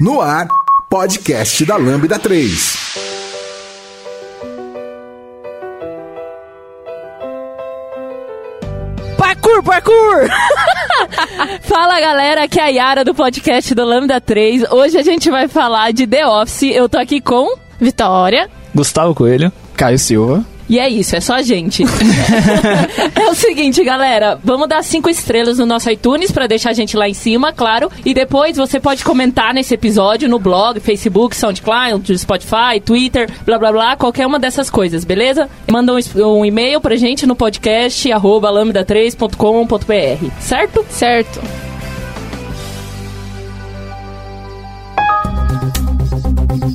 No ar, podcast da Lambda 3. Parkour, parkour! Fala galera, aqui é a Yara do podcast do Lambda 3. Hoje a gente vai falar de The Office. Eu tô aqui com Vitória. Gustavo Coelho. Caio Silva. E é isso, é só a gente. é o seguinte, galera, vamos dar cinco estrelas no nosso iTunes pra deixar a gente lá em cima, claro. E depois você pode comentar nesse episódio no blog, Facebook, SoundCloud, Spotify, Twitter, blá blá blá, qualquer uma dessas coisas, beleza? Manda um, um e-mail pra gente no podcast arroba lambda3.com.br, certo? Certo.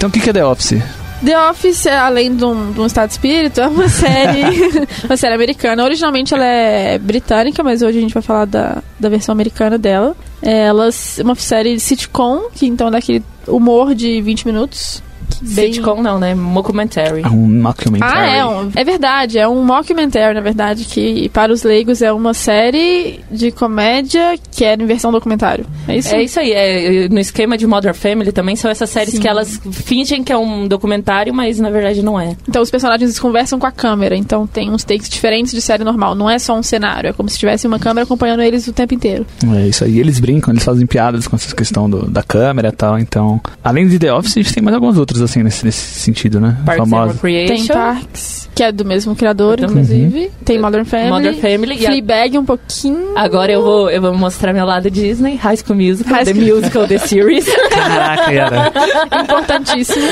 Então o que, que é The Office? The Office, é, além de um, de um estado de espírito, é uma série, uma série americana. Originalmente ela é britânica, mas hoje a gente vai falar da, da versão americana dela. É ela é uma série de sitcom, que então é daquele humor de 20 minutos. Bem- Sitcom não, né? Mockumentary. É um mockumentary. Ah, é, um, é verdade, é um mockumentary, na verdade, que para os leigos é uma série de comédia que é em versão documentário. É isso? É isso aí, é, no esquema de Modern Family também são essas séries Sim. que elas fingem que é um documentário, mas na verdade não é. Então os personagens conversam com a câmera, então tem uns takes diferentes de série normal. Não é só um cenário, é como se tivesse uma câmera acompanhando eles o tempo inteiro. É isso aí. Eles brincam, eles fazem piadas com essa questão do- da câmera e tal. Então, além de The Office, a gente tem mais alguns outros, assim, nesse, nesse sentido, né? Parks. Recreation. Tem Parks, que é do mesmo criador, Do inclusive. Tem Modern Family. Modern Family. A- Fleabag um pouquinho. Agora eu vou, eu vou mostrar meu lado Disney, High School Musical, High The School- Musical, The Series. Caraca, Yara. Importantíssimo.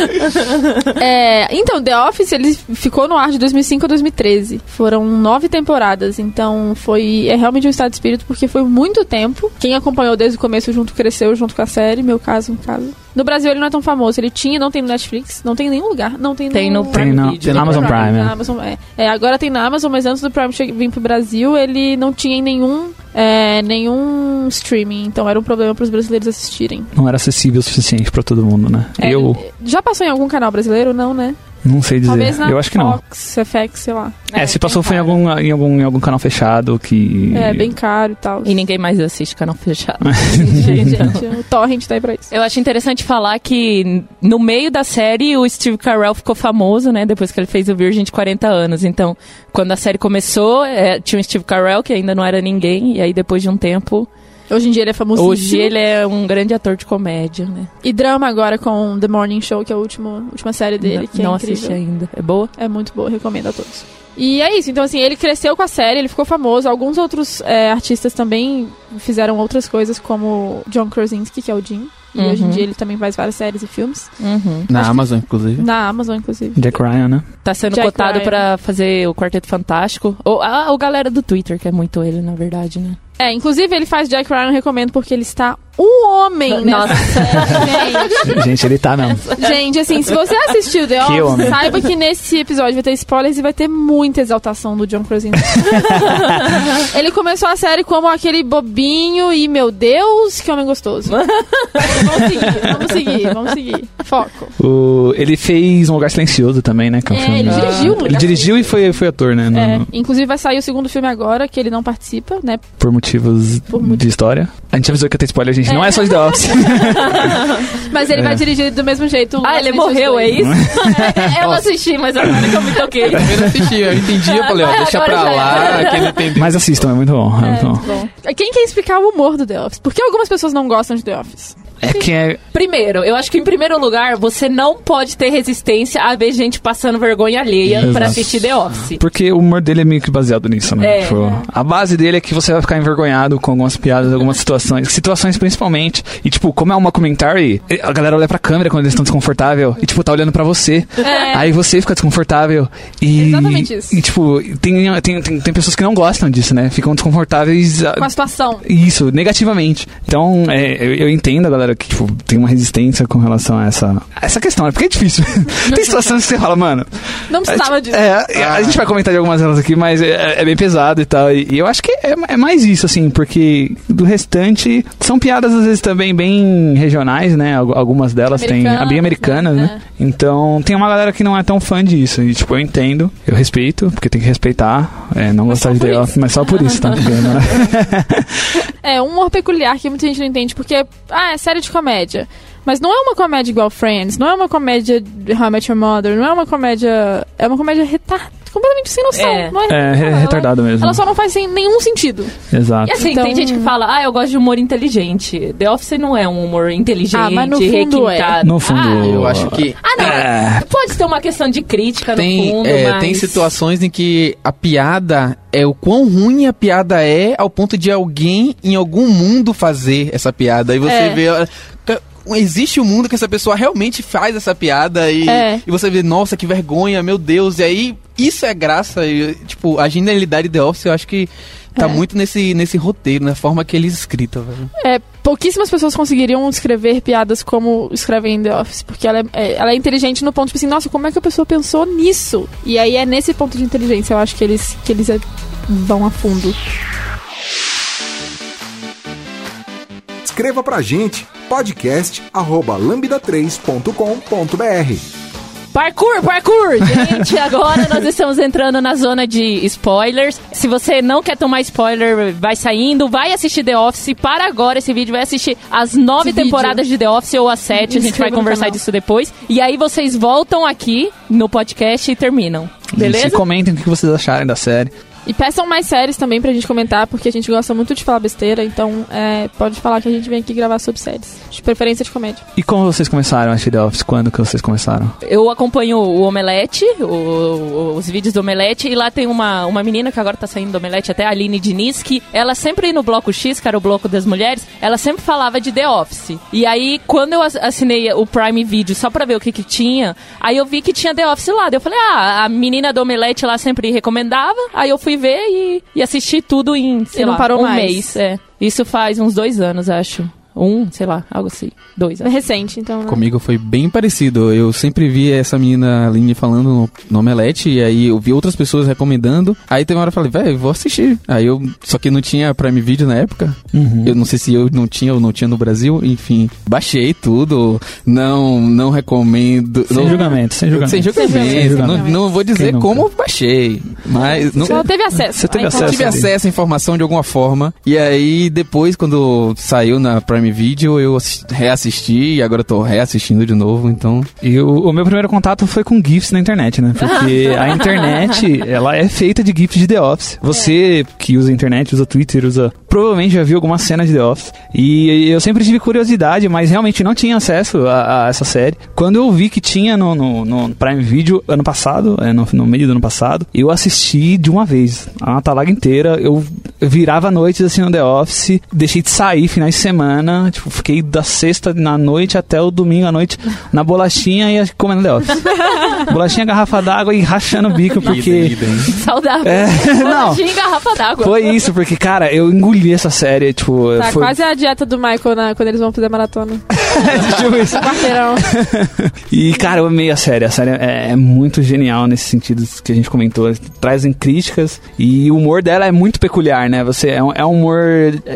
É, então, The Office, ele ficou no ar de 2005 a 2013. Foram nove temporadas, então foi é realmente um estado de espírito, porque foi muito tempo. Quem acompanhou desde o começo junto cresceu junto com a série, meu caso, no caso. No Brasil ele não é tão famoso, ele tinha, não tem no Netflix, não tem em nenhum lugar, não tem, Tem no Tem Prime na- Video. tem Amazon Prime, na é. Amazon, é. É, agora tem na Amazon, mas antes do Prime vir pro Brasil, ele não tinha em nenhum, é, nenhum streaming, então era um problema para os brasileiros assistirem. Não era acessível o suficiente pra todo mundo, né? É, Eu Já passou em algum canal brasileiro? Não, né? Não sei dizer. Talvez na Eu acho que não. Fox, FX, sei lá. É, se tem passou foi em algum, em, algum, em algum canal fechado que... É, bem caro e tal. E ninguém mais assiste canal fechado. Gente, o Torrent tá aí pra isso. Eu acho interessante falar que no meio da série o Steve Carell ficou famoso, né? Depois que ele fez o Virgem de 40 anos. Então, quando a série começou, é, tinha o Steve Carell, que ainda não era ninguém. E aí, depois de um tempo, Hoje em dia ele é famoso. hoje ele é um grande ator de comédia, né? E drama agora com The Morning Show, que é a última, última série dele, que não é assisti ainda. É boa? É muito boa, recomendo a todos. E é isso, então assim, ele cresceu com a série, ele ficou famoso. Alguns outros é, artistas também fizeram outras coisas, como John Krasinski, que é o Jim. E Uhum. hoje em dia ele também faz várias séries e filmes. Uhum. Na Acho que- Amazon, inclusive. Na Amazon, inclusive. Jack Ryan, né? Tá sendo Jack cotado Ryan. pra fazer o Quarteto Fantástico. Ou ah, o galera do Twitter, que é muito ele, na verdade, né? É, inclusive ele faz Jack Ryan, recomendo, porque ele está um homem Nossa. gente. Gente, ele tá mesmo. Gente, assim, se você assistiu The Que Office, homem. saiba que nesse episódio vai ter spoilers e vai ter muita exaltação do John Krasinski. Ele começou a série como aquele bobinho e, meu Deus, que homem gostoso. vamos seguir, vamos seguir, vamos seguir. Foco. O, ele fez Um Lugar Silencioso também, né? Que é, um É, filme- ele dirigiu. Ele dirigiu e foi, foi ator, né? no- É, inclusive vai sair o segundo filme agora, que ele não participa, né? Por motivos Por motivos. de história. A gente avisou que ia ter spoiler, gente. Não É. é só de The Office. Mas ele É. vai dirigir do mesmo jeito. Ah, ele morreu, é isso? eu não assisti, mas agora que eu me toquei. Eu também não assisti, eu entendi, eu falei, ó, deixa pra lá, que ele entendeu. Mas assistam, é muito bom. É, É, muito bom. muito bom. Quem quer explicar o humor do The Office? Por que algumas pessoas não gostam de The Office? É que é. Primeiro, eu acho que em primeiro lugar, você não pode ter resistência a ver gente passando vergonha alheia Exato. pra assistir The Office. Porque o humor dele é meio que baseado nisso, né? É. Tipo, a base dele é que você vai ficar envergonhado com algumas piadas, algumas situações. Situações principalmente. E, tipo, como é uma commentary, a galera olha pra câmera quando eles estão desconfortável. E, tipo, tá olhando pra você. É. Aí você fica desconfortável. E, Exatamente isso. E, tipo, tem, tem, tem, tem pessoas que não gostam disso, né? Ficam desconfortáveis. Com a situação. Isso, negativamente. Então, é, eu, eu entendo a galera que, tipo, tem uma resistência com relação a essa, a essa questão, né? Porque é difícil. tem situações que você fala, mano. Não precisava disso. É, a gente vai comentar de algumas delas aqui, mas é, é bem pesado e tal. E, e eu acho que é, é mais isso, assim, porque do restante são piadas às vezes também bem regionais, né? Al- Algumas delas têm. a bem americanas, né? né? Então tem uma galera que não é tão fã disso. E, tipo, eu entendo, eu respeito, porque tem que respeitar. É, não gostar só de The. Office, mas só por isso, tá? Porque, né? É, um humor peculiar que muita gente não entende, porque, ah, é série de comédia. Mas não é uma comédia igual Friends, não é uma comédia de How I Met Your Mother, não é uma comédia. É uma comédia retardada, completamente sem noção. É. Não é, É, re- ela- retardado mesmo. Ela só não faz sem nenhum sentido. Exato. E assim, Então- tem gente que fala, ah, eu gosto de humor inteligente. The Office não é um humor inteligente, Ah, mas no fundo é. requintado. No fundo, Ah, Eu acho que ah, não. É. Pode ter uma questão de crítica tem, no fundo, é, mas... tem situações em que a piada é o quão ruim a piada é ao ponto de alguém em algum mundo fazer essa piada. E você É. vê. Existe um mundo que essa pessoa realmente faz essa piada e, É. e você vê, nossa, que vergonha, meu Deus. E aí, isso é graça. E, tipo, a genialidade de The Office eu acho que tá É. muito nesse, nesse roteiro, na forma que eles escrita, velho. É, pouquíssimas pessoas conseguiriam escrever piadas como escrevem em The Office, porque ela é, é- ela é inteligente no ponto, tipo assim, nossa, como é que a pessoa pensou nisso? E aí é nesse ponto de inteligência, eu acho que eles, que eles é- vão a fundo. Escreva pra gente podcast arroba lambda3.com.br Parkour, parkour! Gente, agora nós estamos entrando na zona de spoilers. Se você não quer tomar spoiler, vai saindo, vai assistir The Office. Para agora esse vídeo, vai assistir as nove Esse temporadas de The Office ou as sete. A gente vai conversar disso depois. E aí vocês voltam aqui no podcast e terminam. Beleza? E comentem o que vocês acharem da série. E peçam mais séries também pra gente comentar, porque a gente gosta muito de falar besteira, então é, pode falar que a gente vem aqui gravar sobre séries. De preferência de comédia. E como vocês começaram a The Office? Quando que vocês começaram? Eu acompanho o Omelete, o- os vídeos do Omelete, e lá tem uma, uma menina que agora tá saindo do Omelete, até a Aline Diniz, que ela sempre no Bloco X, que era o bloco das mulheres, ela sempre falava de The Office. E aí, quando eu ass- assinei o Prime Video só pra ver o que que tinha, aí eu vi que tinha The Office lá. Daí eu falei, ah, a menina do Omelete lá sempre recomendava, aí eu fui ver e, e assisti tudo em, sei E não lá, parou um mais. mês. É. Isso faz uns dois anos, acho. Um, sei lá, algo assim. Dois, É acho. recente, então. né? Comigo foi bem parecido. Eu sempre vi essa menina Aline falando no, no Omelete, e aí eu vi outras pessoas recomendando. Aí tem uma hora eu falei, velho, vou assistir. Aí eu. Só que não tinha Prime Video na época. Eu não sei se eu não tinha ou não tinha no Brasil. Enfim, baixei tudo. Não, não recomendo. Sem não, julgamento, sem julgamento. Sem julgamento. Sem julgamento. Não, não vou dizer como baixei. Mas. Não, Só teve acesso. Você teve à acesso. eu tive acesso à informação de alguma forma. E aí, depois, quando saiu na Prime Video, eu assi- reassisti e agora eu tô reassistindo de novo, então. E o, o meu primeiro contato foi com GIFs na internet, né? Porque a internet, ela é feita de GIFs de The Office. Você que usa a internet, usa Twitter, usa. Provavelmente já viu alguma cena de The Office. E eu sempre tive curiosidade, mas realmente não tinha acesso a, a essa série. Quando eu vi que tinha no, no, no Prime Video ano passado, é, no, no meio do ano passado, eu assisti de uma vez. A talaga inteira. Eu, eu virava noites assim no The Office, deixei de sair finais de semana. Tipo, fiquei da sexta na noite até o domingo à noite na bolachinha e comendo The Office. bolachinha, garrafa d'água e rachando o bico, porque. Saudável. É, não. Tinha garrafa d'água. Foi isso, porque, cara, eu engoli essa série, tipo. Tá foi... quase a dieta do Michael na- quando eles vão fazer maratona. tipo isso. Quarteirão. E, cara, eu amei a série. A série é, é muito genial nesse sentido que a gente comentou. Trazem críticas e o humor dela é muito peculiar, né? Você, é, um, é um humor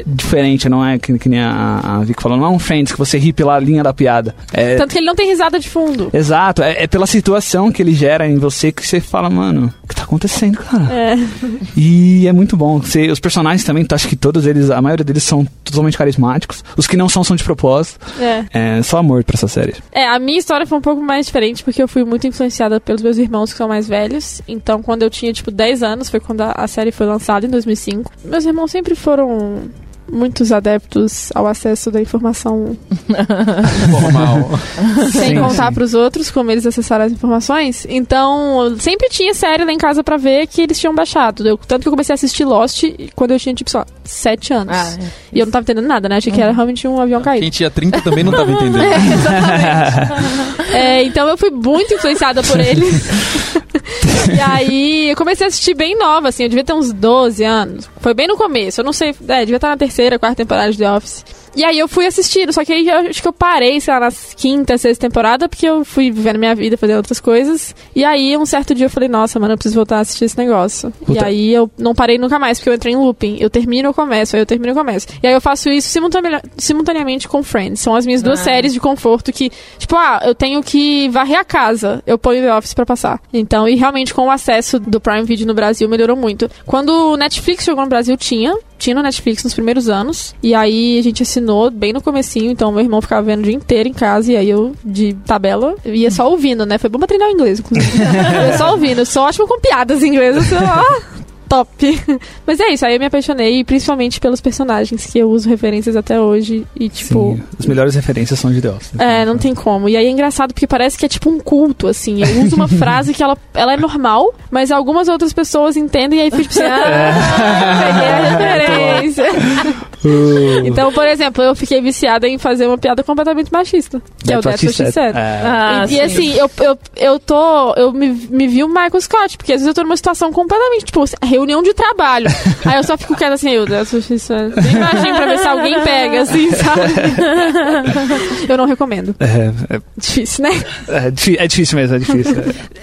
diferente, não é que, que nem a, a Vicky falou. Não é um Friends que você ri pela linha da piada. É, Tanto que ele não tem risada de fundo. Exato, é, é pela situação que ele gera em você que você fala, mano, o que tá acontecendo, cara? É. E é muito bom. Você, os personagens também, tu acha que todos eles, a maioria deles são totalmente carismáticos. Os que não são, são de propósito. É. É só amor pra essa série. É, a minha história foi um pouco mais diferente, porque eu fui muito influenciada pelos meus irmãos que são mais velhos. Então, quando eu tinha, tipo, 10 anos, foi quando a, a série foi lançada, em 2005. Meus irmãos sempre foram muitos adeptos ao acesso da informação Formal. sem Sim, contar sim. pros outros como eles acessaram as informações. Então, eu sempre tinha série lá em casa pra ver que eles tinham baixado. Eu- tanto que eu comecei a assistir Lost quando eu tinha, tipo, só, sete anos. Ah, E eu não tava entendendo nada, né? Achei que era realmente um avião caído. Quem tinha 30 também não tava entendendo. É, então eu fui muito influenciada por ele. e aí eu comecei a assistir bem nova, assim, eu devia ter uns 12 anos. Foi bem no começo, eu não sei, é, devia estar na terceira, quarta temporada de The Office. E aí eu fui assistindo, só que aí eu acho que eu parei, sei lá, na quinta, sexta temporada, porque eu fui vivendo minha vida, fazendo outras coisas. E aí, um certo dia eu falei, nossa, mano, eu preciso voltar a assistir esse negócio. E Puta. aí eu não parei nunca mais, porque eu entrei em looping. Eu termino, eu começo, aí eu termino, eu começo. E aí eu faço isso simultane- simultaneamente com Friends. São as minhas duas Ah. séries de conforto que, tipo, ah, eu tenho que varrer a casa, eu ponho The Office pra passar. Então, e realmente com o acesso do Prime Video no Brasil melhorou muito. Quando o Netflix chegou no Brasil, tinha. Tinha no Netflix nos primeiros anos. E aí a gente assinou bem no comecinho, então meu irmão ficava vendo o dia inteiro em casa. E aí eu, de tabela, ia só ouvindo, né? Foi bom pra treinar o inglês, inclusive. eu só ouvindo, eu sou ótimo com piadas em inglês. Eu ó, top. Mas é isso, aí eu me apaixonei, principalmente pelos personagens, que eu uso referências até hoje. E tipo. Sim, as melhores referências são de The Office. É, não tem como. E aí é engraçado porque parece que é tipo um culto, assim. Eu uso uma frase que ela, ela é normal, mas algumas outras pessoas entendem e aí fica tipo assim, ah, peguei a referência. Uh, Então, por exemplo, eu fiquei viciada em fazer uma piada completamente machista. Que é o That's What She Said. É. Ah, e, e sim. assim, eu, eu, eu tô. Eu me, me vi o Michael Scott, porque às vezes eu tô numa situação completamente, tipo, reunião de trabalho. Aí eu só fico quieta assim, eu She Said. Bem baixinho pra ver se alguém pega, assim, sabe? eu não recomendo. É, é, Difícil, né? é difí- é difícil mesmo, é difícil.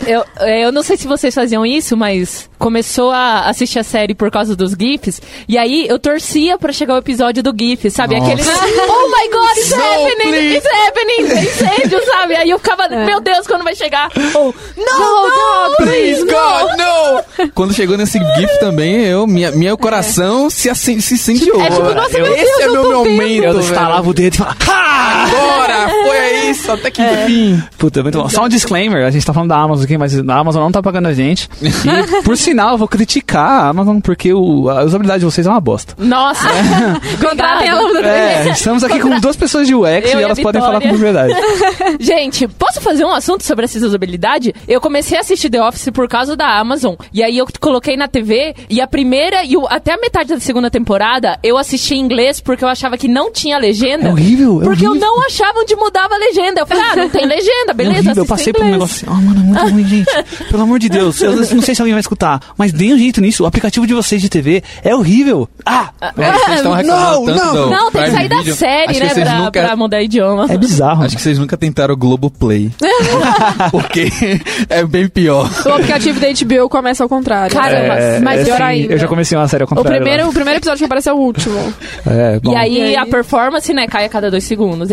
Eu, é, eu não sei se vocês faziam isso, mas começou a assistir a série por causa dos GIFs. E aí eu torcia pra chegar o episódio do GIF, sabe? Nossa. Aquele. Oh my god, it's No, happening! please. It's happening! Incêndio, sabe? Aí eu ficava, É. meu Deus, quando vai chegar? Ou, No, não, não, God, please, God, no! Quando chegou nesse GIF também, eu, minha, meu coração se, assim, se incendiou. É tipo, nossa, Eu- meu Esse Deus, é eu meu momento. Eu velho. instalava o dedo e falava, ha! Agora! Foi isso, até que enfim. Puta, muito bom. Só um disclaimer, a gente tá falando da Amazon aqui, mas a Amazon não tá pagando a gente. E, por sinal, eu vou criticar a Amazon porque o, a usabilidade de vocês é uma bosta. Nossa! Contratem a Lambda É, estamos aqui com duas pessoas de UX Eu e elas podem falar com propriedade. Gente, posso fazer um assunto sobre essa usabilidade? Eu comecei a assistir The Office por causa da Amazon. E aí eu coloquei na TV e a primeira e o- até a metade da segunda temporada eu assisti em inglês porque eu achava que não tinha legenda. É horrível, é Porque eu horrível. não achava onde mudava a legenda. Eu falei, ah, não tem legenda, É beleza, horrível, eu passei por um negócio assim, oh, mano, é muito ruim, gente. Pelo amor de Deus, eu não sei se alguém vai escutar, mas deem um jeito nisso. O aplicativo de vocês de TV é horrível. Ah! É, vocês estão reclamando Não, tanto não. do Não, tem que sair da série, Acho né, pra, nunca- pra mudar idioma. É bizarro. Acho que vocês nunca tentaram o Globoplay. Porque é bem pior. O aplicativo da HBO começa ao contrário. Caramba, É, mas é, pior sim, ainda. Eu já comecei uma série ao O contrário. primeiro, lá. o primeiro episódio que aparece é o último. É, bom. E aí, E aí? a performance, né, cai a cada dois segundos.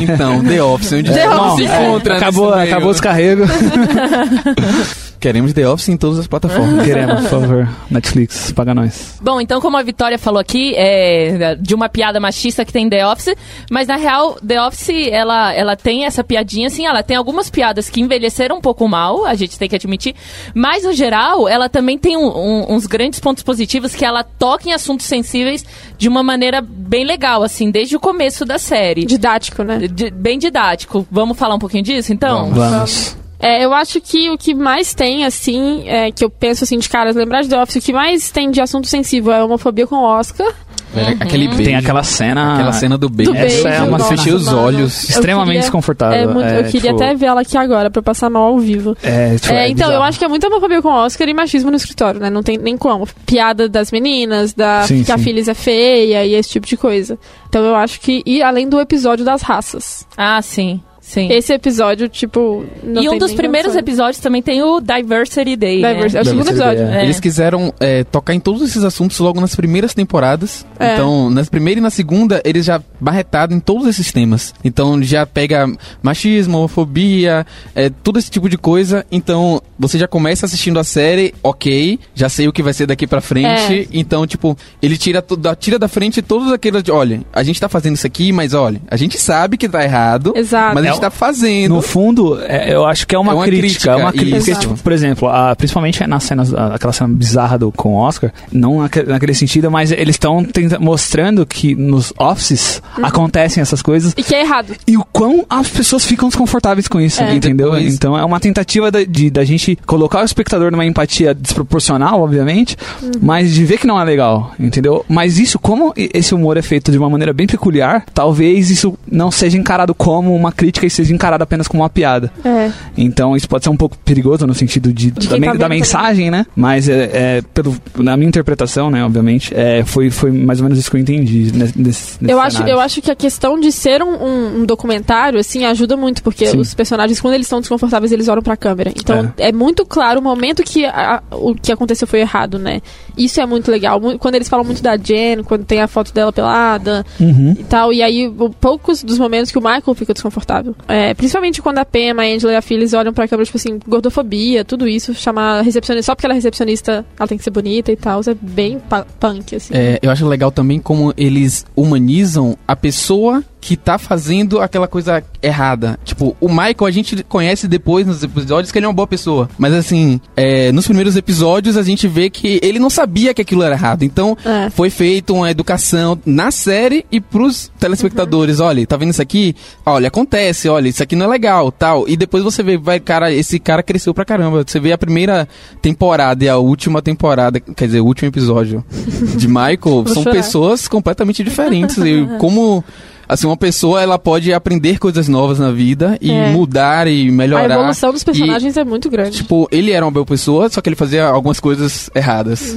Então, The Office, onde The não Office. se encontra. acabou, acabou o descarrego. Queremos The Office em todas as plataformas. Queremos, por favor. Netflix, paga nós. Bom, então como a Vitória falou aqui, é de uma piada machista que tem The Office, mas na real, The Office, ela, ela tem essa piadinha, assim, ela tem algumas piadas que envelheceram um pouco mal, a gente tem que admitir, mas no geral, ela também tem um- um- uns grandes pontos positivos que ela toca em assuntos sensíveis de uma maneira bem legal, assim, desde o começo da série. Didático, né? De- bem didático. Vamos falar um pouquinho disso, então? Vamos. É, eu acho que o que mais tem, assim, é, que eu penso assim de caras, lembrar de The Office, o que mais tem de assunto sensível é a homofobia com o Oscar. Velho, Aquele beijo. Tem aquela cena. Aquela cena do beijo. Do beijo, Essa é uma nossa, fechei os olhos. Eu Extremamente queria- desconfortável. É muito- É, eu queria tipo, até ver ela aqui agora pra passar mal ao vivo. É, tipo, É, é então, eu bizarro. acho que é muita homofobia com Oscar e machismo no escritório, né? Não tem nem como. Piada das meninas, da Sim, que a sim. Phyllis é feia e esse tipo de coisa. Então eu acho que. E além do episódio das raças. Ah, sim, sim. Esse episódio, tipo. Não e um tem dos primeiros condições. episódios também tem o Diversity Day, né? Diversity- É o segundo episódio. Day, É. Eles quiseram é, tocar em todos esses assuntos logo nas primeiras temporadas. É. Então, na primeira e na segunda, eles já barretaram em todos esses temas. Então, já pega machismo, homofobia, é, todo esse tipo de coisa. Então, você já começa assistindo a série, ok, já sei o que vai ser daqui pra frente. Então, tipo, ele tira, tira da frente todos aqueles de, olha, a gente tá fazendo isso aqui, mas olha, a gente sabe que tá errado. Exato. Mas a É, é- tá fazendo. No fundo, é, eu acho que é uma, É uma crítica, crítica, É uma crítica. Porque, tipo, por exemplo, a- principalmente nas cenas, a- aquela cena bizarra do, com o Oscar, não naque- naquele sentido, mas eles estão mostrando que nos offices Uhum. acontecem essas coisas E que é errado. e o quão as pessoas ficam desconfortáveis com isso, É. entendeu? Depois- Então é uma tentativa da, de, da gente colocar o espectador numa empatia desproporcional, obviamente, Uhum. mas de ver que não é legal, entendeu? Mas isso, como esse humor é feito de uma maneira bem peculiar, talvez isso não seja encarado como uma crítica e seja encarado apenas como uma piada. É. Então isso pode ser um pouco perigoso no sentido de, De da, tá da mensagem, né? Mas é, é, pelo, na minha interpretação, né, obviamente, é, foi, foi mais ou menos isso que eu entendi nesse, nesse Eu acho, cenário. eu acho que a questão de ser um, um- um documentário, assim, ajuda muito, porque Sim. os personagens, quando eles estão desconfortáveis, eles olham pra câmera. Então, é, muito claro o momento que a- o que aconteceu foi errado, né? Isso é muito legal. Quando eles falam muito da Jen, quando tem a foto dela pelada Uhum. e tal, e aí poucos dos momentos que o Michael fica desconfortável. É, principalmente quando a Pam, a Angela e a Phyllis olham pra câmera, tipo assim, gordofobia, tudo isso, chamar a recepcionista, só porque ela é recepcionista, ela tem que ser bonita e tal, é bem punk, assim. É, eu acho legal também como eles humanizam a pessoa que tá fazendo aquela coisa errada. Tipo, o Michael a gente conhece depois nos episódios que ele é uma boa pessoa. Mas assim, é, nos primeiros episódios a gente vê que ele não sabia que aquilo era errado. Então, É. foi feita uma educação na série e pros telespectadores. Olha, tá vendo isso aqui? Olha, acontece, olha, isso aqui não é legal, tal. E depois você vê, vai, cara, esse cara cresceu pra caramba. Você vê a primeira temporada e a última temporada, quer dizer, o último episódio de Michael, são chorar. pessoas completamente diferentes. e como. Assim, uma pessoa ela pode aprender coisas novas na vida e É. mudar e A melhorar. evolução dos personagens é muito grande. Tipo, ele era uma boa pessoa, só que ele fazia algumas coisas erradas.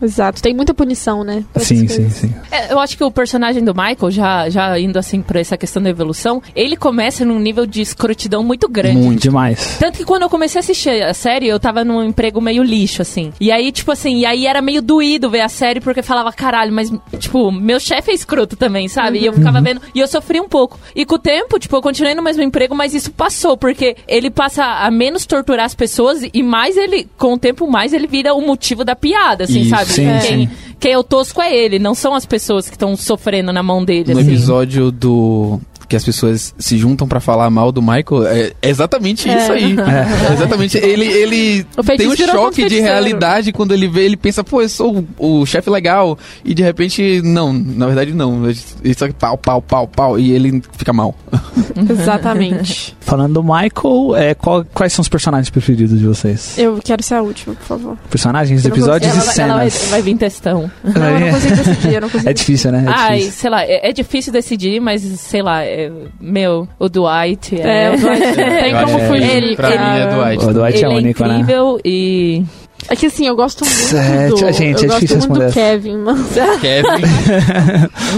Exato. Tem muita punição, né? Sim, sim, sim. É, eu acho que o personagem do Michael, já, já indo assim pra essa questão da evolução, ele começa num nível de escrotidão muito grande. Muito demais. Tanto que quando eu comecei a assistir a série, eu tava num emprego meio lixo, assim. E aí, tipo assim, e aí era meio doído ver a série, porque falava, caralho, mas, tipo, meu chefe é escroto também, sabe? E eu ficava vendo, e eu sofri um pouco. E com o tempo, tipo, eu continuei no mesmo emprego, mas isso passou, porque ele passa a menos torturar as pessoas e mais ele, com o tempo, mais ele vira o motivo da piada, assim, Isso. sabe? Sim, quem, quem é o tosco é ele, não são as pessoas que estão sofrendo na mão dele, No assim. episódio do. Que as pessoas se juntam pra falar mal do Michael, é exatamente É. isso aí. É exatamente. Ele, ele tem um choque de realidade quando ele vê, ele pensa, pô, eu sou o, o chefe legal. E de repente, não, na verdade não. Isso aqui, pau, pau, pau, pau. E ele fica mal. Exatamente. Falando do Michael, é, qual- quais são os personagens preferidos de vocês? Eu quero ser a última, por favor. Personagens, episódios Ela, e ela vai, cenas. vai vir textão. Não, eu não consigo decidir, eu não consigo É difícil, né? É Ai, difícil. sei lá, é, é difícil decidir, mas sei lá, é- meu, o Dwight é. É, o Dwight tem como fugir. ele- pra mim é cara. Dwight. O Dwight ele é único, né? incrível e. É que assim, eu gosto muito É, do... gente, eu é gosto difícil muito do responder Kevin, mano. Kevin.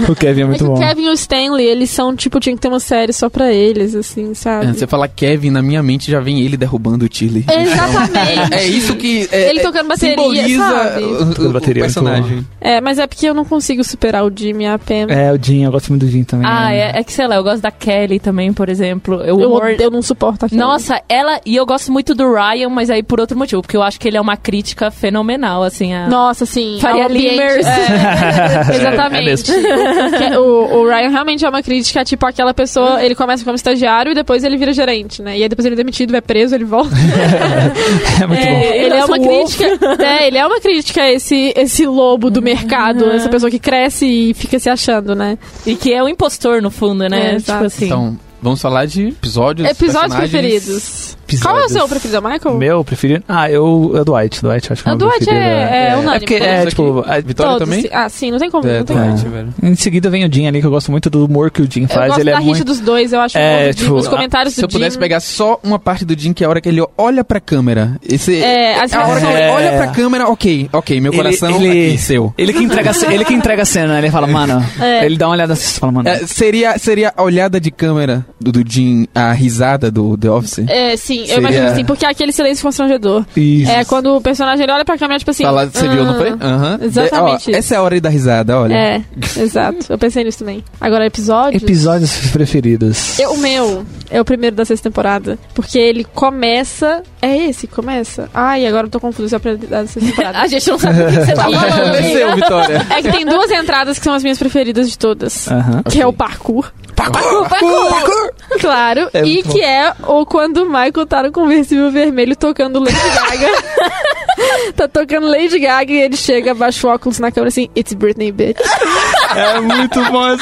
o Kevin é É muito o bom. Kevin e o Stanley, eles são, tipo, tinha que ter uma série só pra eles, assim, sabe? É, Você fala Kevin, na minha mente já vem ele derrubando o Tilly. Exatamente. É isso que. É, Ele tocando bateria, simboliza sabe? o- o, bateria, o personagem. É, mas é porque eu não consigo superar o Jimmy e a Pam. É, o Jim, eu gosto muito do Jim também. Ah, é, é que sei lá, eu gosto da Kelly também, por exemplo. Eu, Eu, eu não suporto aquilo. Nossa, ela. E eu gosto muito do Ryan, mas aí por outro motivo, porque eu acho que ele é uma crítica fenomenal, assim. A... Nossa, sim. Faria Limers. É, É exatamente. mesmo. o, o- Ryan realmente é uma crítica, tipo, aquela pessoa, ele começa como estagiário e depois ele vira gerente, né? E aí depois ele é demitido, é preso, ele volta. É muito É, bom. ele é uma crítica. É, ele é uma crítica a esse, esse lobo do mercado, essa pessoa que cresce e fica se achando, né? E que é o impostor, no fundo, né? É, tipo assim. Então, vamos falar de episódios. Episódios preferidos. Qual é o seu preferido, Michael? Meu preferido? Ah, eu. É o Dwight. Dwight, acho que é O o meu Dwight preferido, é- é unânime. É porque, é, tipo. a- Vitória Todos. também? Ah, sim, não tem como. É, não tem como. Dwight, velho. Em seguida vem o Jim ali, que eu gosto muito do humor que o Jim Eu faz. gosto Ele da é muito. dos dois, eu acho É, bom. tipo, os comentários Se do eu pudesse Jim. pegar só uma parte do Jim, que é a hora que ele olha pra câmera. Esse, É, as a hora que ele É. olha pra câmera, ok, ok, meu coração ele, ele, aqui, seu. Ele que entrega, ele que entrega a cena, né? Ele fala, mano. É. Ele dá uma olhada assim e fala, mano. É, seria, seria a olhada de câmera do, do Jim, a risada do The Office? É, sim, eu Seria- imagino assim, porque é aquele silêncio constrangedor. Isso. É quando o personagem ele olha pra câmera, tipo assim. Fala, você viu, não foi? ah, Aham. exatamente De- ó, isso. essa é a hora da risada, olha. É, exato. Eu pensei nisso também. Agora, episódio. Episódios preferidos. Eu- o meu é o primeiro da sexta temporada. Porque ele começa. É esse, começa. Ai, agora eu tô confuso. É o primeiro da sexta temporada. A gente não sabe o que você tá falando. Vitória. É que tem duas entradas que são as minhas preferidas de todas. Que é o parkour. Parkour, parkour, parkour. Claro, É e que é o quando o Michael tá no conversível vermelho tocando Lady Gaga. tá tocando Lady Gaga e ele chega, abaixa o óculos na câmera assim, It's Britney, bitch. É muito bom.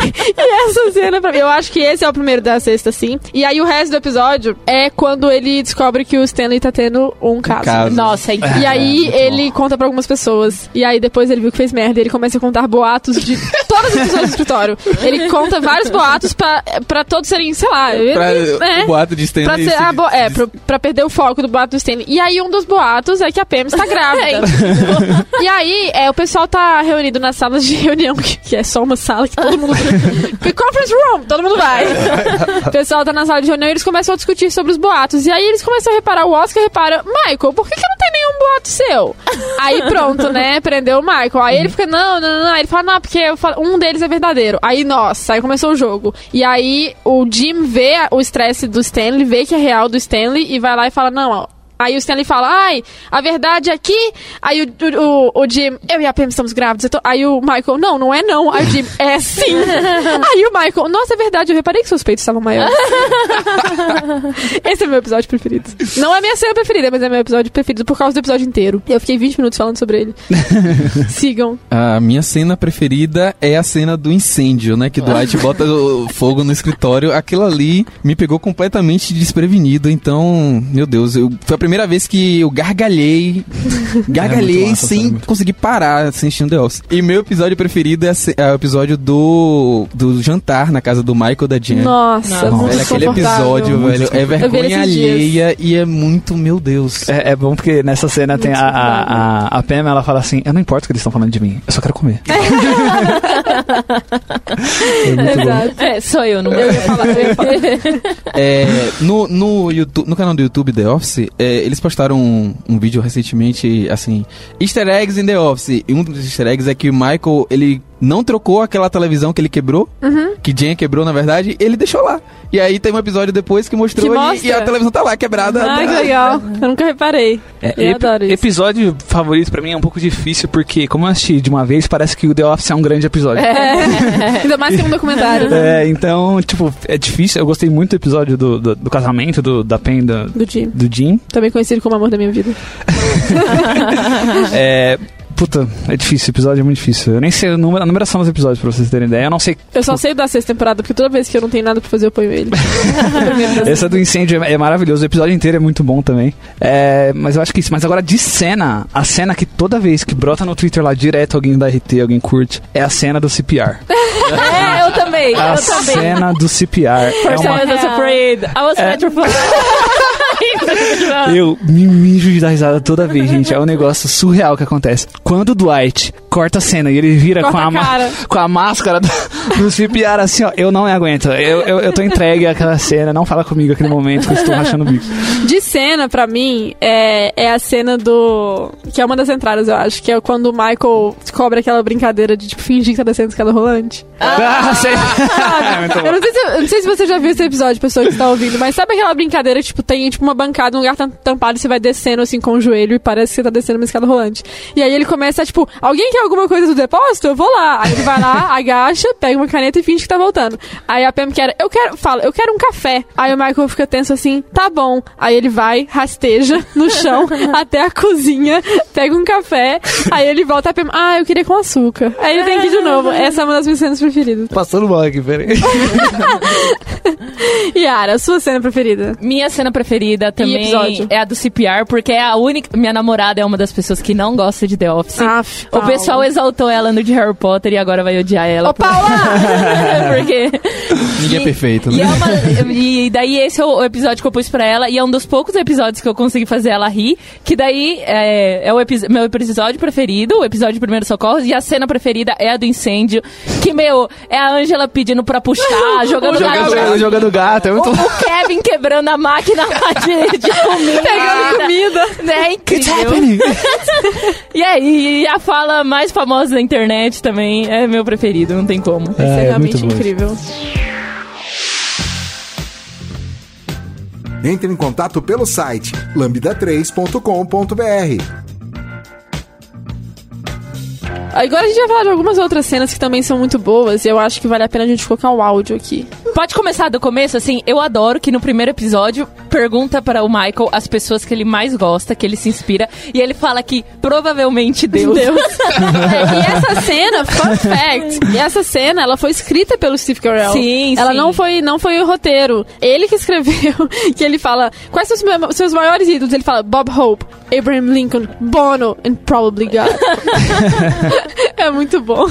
E essa cena, pra mim, eu acho que esse é o primeiro da sexta, sim. E aí o resto do episódio é quando ele descobre que o Stanley tá tendo um caso. caso. Nossa, é incrível. E aí ele conta pra algumas pessoas. E aí depois ele viu que fez merda. E ele começa a contar boatos de todas as pessoas do escritório. Ele conta vários boatos pra, pra todos serem, sei lá. Pra, ele- é. O boato de Stanley. Pra, ser, se- ah, bo- é, pra, pra perder o foco do boato do Stanley. E aí, um dos boatos é que a Pam está grávida. e aí, é, o pessoal tá reunido nas salas de reunião, que, que é só uma sala que todo mundo. que conference room, todo mundo vai. o pessoal tá na sala de reunião e eles começam a discutir sobre os boatos. E aí eles começam a reparar, o Oscar repara, Michael, por que, que não tem nenhum boato seu? Aí pronto, né? Prendeu o Michael. Aí ele fica, não, não, não. Aí ele fala, não, porque falo- um deles é verdadeiro. Aí, nossa, aí começou o jogo. E aí o Jim vê o estresse do Stanley, vê que é real do Stanley e vai lá e fala, não, ó. Aí o Stanley fala, ai, a verdade é aqui. Aí o, o, o Jim, eu e a Pam estamos grávidos. Aí o Michael, não, não é não. Aí o Jim, é sim. Aí o Michael, nossa, é verdade, eu reparei que seus peitos estavam maiores. Esse é meu episódio preferido. Não é minha cena preferida, mas é meu episódio preferido por causa do episódio inteiro. Eu fiquei 20 minutos falando sobre ele. Sigam. A minha cena preferida é a cena do incêndio, né? Que Dwight bota o fogo no escritório. Aquilo ali me pegou completamente desprevenido. Então, meu Deus, eu, foi a primeira vez que eu gargalhei. Gargalhei É massa, sem muito- conseguir parar assistindo The Office. E meu episódio preferido é, é o episódio do, do jantar na casa do Michael e da Jen. Nossa, Nossa. muito Velho, aquele episódio, velho, é vergonha dias. alheia e é muito, meu Deus. É, é bom porque nessa cena tem a, a, a, a Pam, ela fala assim: Eu não importa o que eles estão falando de mim, eu só quero comer. é muito bom. Exato. É, sou eu, não Eu ia falar, eu ia falar. É, no, no, YouTube, no canal do YouTube The Office, é, eles postaram um, um vídeo recentemente, assim, Easter eggs in The Office. E um dos Easter eggs é que o Michael, ele não trocou aquela televisão que ele quebrou, Uhum. que Jen quebrou, na verdade, ele deixou lá. E aí tem um episódio depois que mostrou Que e- e, a televisão tá lá, quebrada. Ai, que legal. Eu nunca reparei. É, Eu ep- adoro isso. Episódio favorito pra mim é um pouco difícil, porque como eu assisti de uma vez, parece que o The Office é um grande episódio. É. Ainda mais que um documentário. É, então, tipo, é difícil. Eu gostei muito do episódio do, do, do casamento, do, da Pen do, Do Jim. do Jim. Também conhecido como amor da minha vida. É. Puta, é difícil, o episódio é muito difícil. Eu nem sei a numera- a numeração dos episódios, pra vocês terem ideia. Eu não sei. Eu só sei da sexta temporada, porque toda vez que eu não tenho nada pra fazer, eu ponho ele. Essa do incêndio é é maravilhoso, o episódio inteiro é muito bom também. É, mas eu acho que isso. Mas agora de cena, a cena que toda vez que brota no Twitter lá direto alguém da RT, alguém curte, é a cena do CPR. É, eu também, A eu também. cena do CPR. É First uma I was afraid. I was É. Eu me mijo de dar risada toda vez, gente. É um negócio surreal que acontece. Quando o Dwight corta a cena e ele vira Corta com a, a com a máscara do, do CPR, assim, ó, eu não me aguento. Eu, eu, eu tô entregue àquela cena. Não fala comigo aquele momento que eu estou rachando o bico. De cena, pra mim, é, é a cena do. Que é uma das entradas, eu acho. Que é quando o Michael descobre aquela brincadeira de tipo, fingir que tá descendo escada rolante. Ah, sei. É. Eu não, sei se, não sei se você já viu esse episódio, pessoa que está ouvindo, mas sabe aquela brincadeira que, tipo, tem tipo uma bancada, um lugar tam- tampado e você vai descendo assim com o joelho e parece que você tá descendo uma escada rolante. E aí ele começa, tipo, alguém quer alguma coisa do depósito? Eu vou lá. Aí ele vai lá, agacha, pega uma caneta e finge que tá voltando. Aí a Pam quer, eu quero, fala, eu quero um café. Aí o Michael fica tenso assim, tá bom. Aí ele vai, rasteja no chão até a cozinha, pega um café, aí ele volta a Pam, ah, eu queria com açúcar. Aí ele tem que ir de novo. Essa é uma das minhas cenas preferidas. Passando mal aqui, peraí. Yara, sua cena preferida? Minha cena preferida também episódio? é a do CPR, porque é a única. Minha namorada é uma das pessoas que não gosta de The Office. Aff, o Paula. pessoal exaltou ela no de Harry Potter e agora vai odiar ela. Ô, Paula! porque. Ninguém é perfeito, E, né? é uma- e daí esse é o episódio que eu pus pra ela, e é um dos poucos episódios que eu consegui fazer ela rir, que daí é, é o epi- meu episódio preferido, o episódio de Primeiro Socorro, e a cena preferida é a do incêndio, que, meu, é a Angela pedindo pra puxar, jogando Jogando, gato. jogando gato, é O, muito o Kevin quebrando a máquina lá de, de comida. Pegando comida. É incrível. E aí, e a fala mais famosa da internet também é meu preferido, não tem como. Isso é, realmente incrível. Entre em contato pelo site lambda3.com.br. Agora a gente vai falar de algumas outras cenas que também são muito boas e eu acho que vale a pena a gente colocar o áudio aqui. Pode começar do começo, assim, eu adoro que no primeiro episódio pergunta para o Michael as pessoas que ele mais gosta, que ele se inspira, e ele fala que provavelmente Deus. Deus. É, e essa cena, fun fact, e essa cena, ela foi escrita pelo Steve Carell. Sim, Ela sim. não foi, não foi o roteiro. Ele que escreveu, que ele fala, quais são os meus- seus maiores ídolos? Ele fala, Bob Hope, Abraham Lincoln, Bono, and probably God. é muito bom.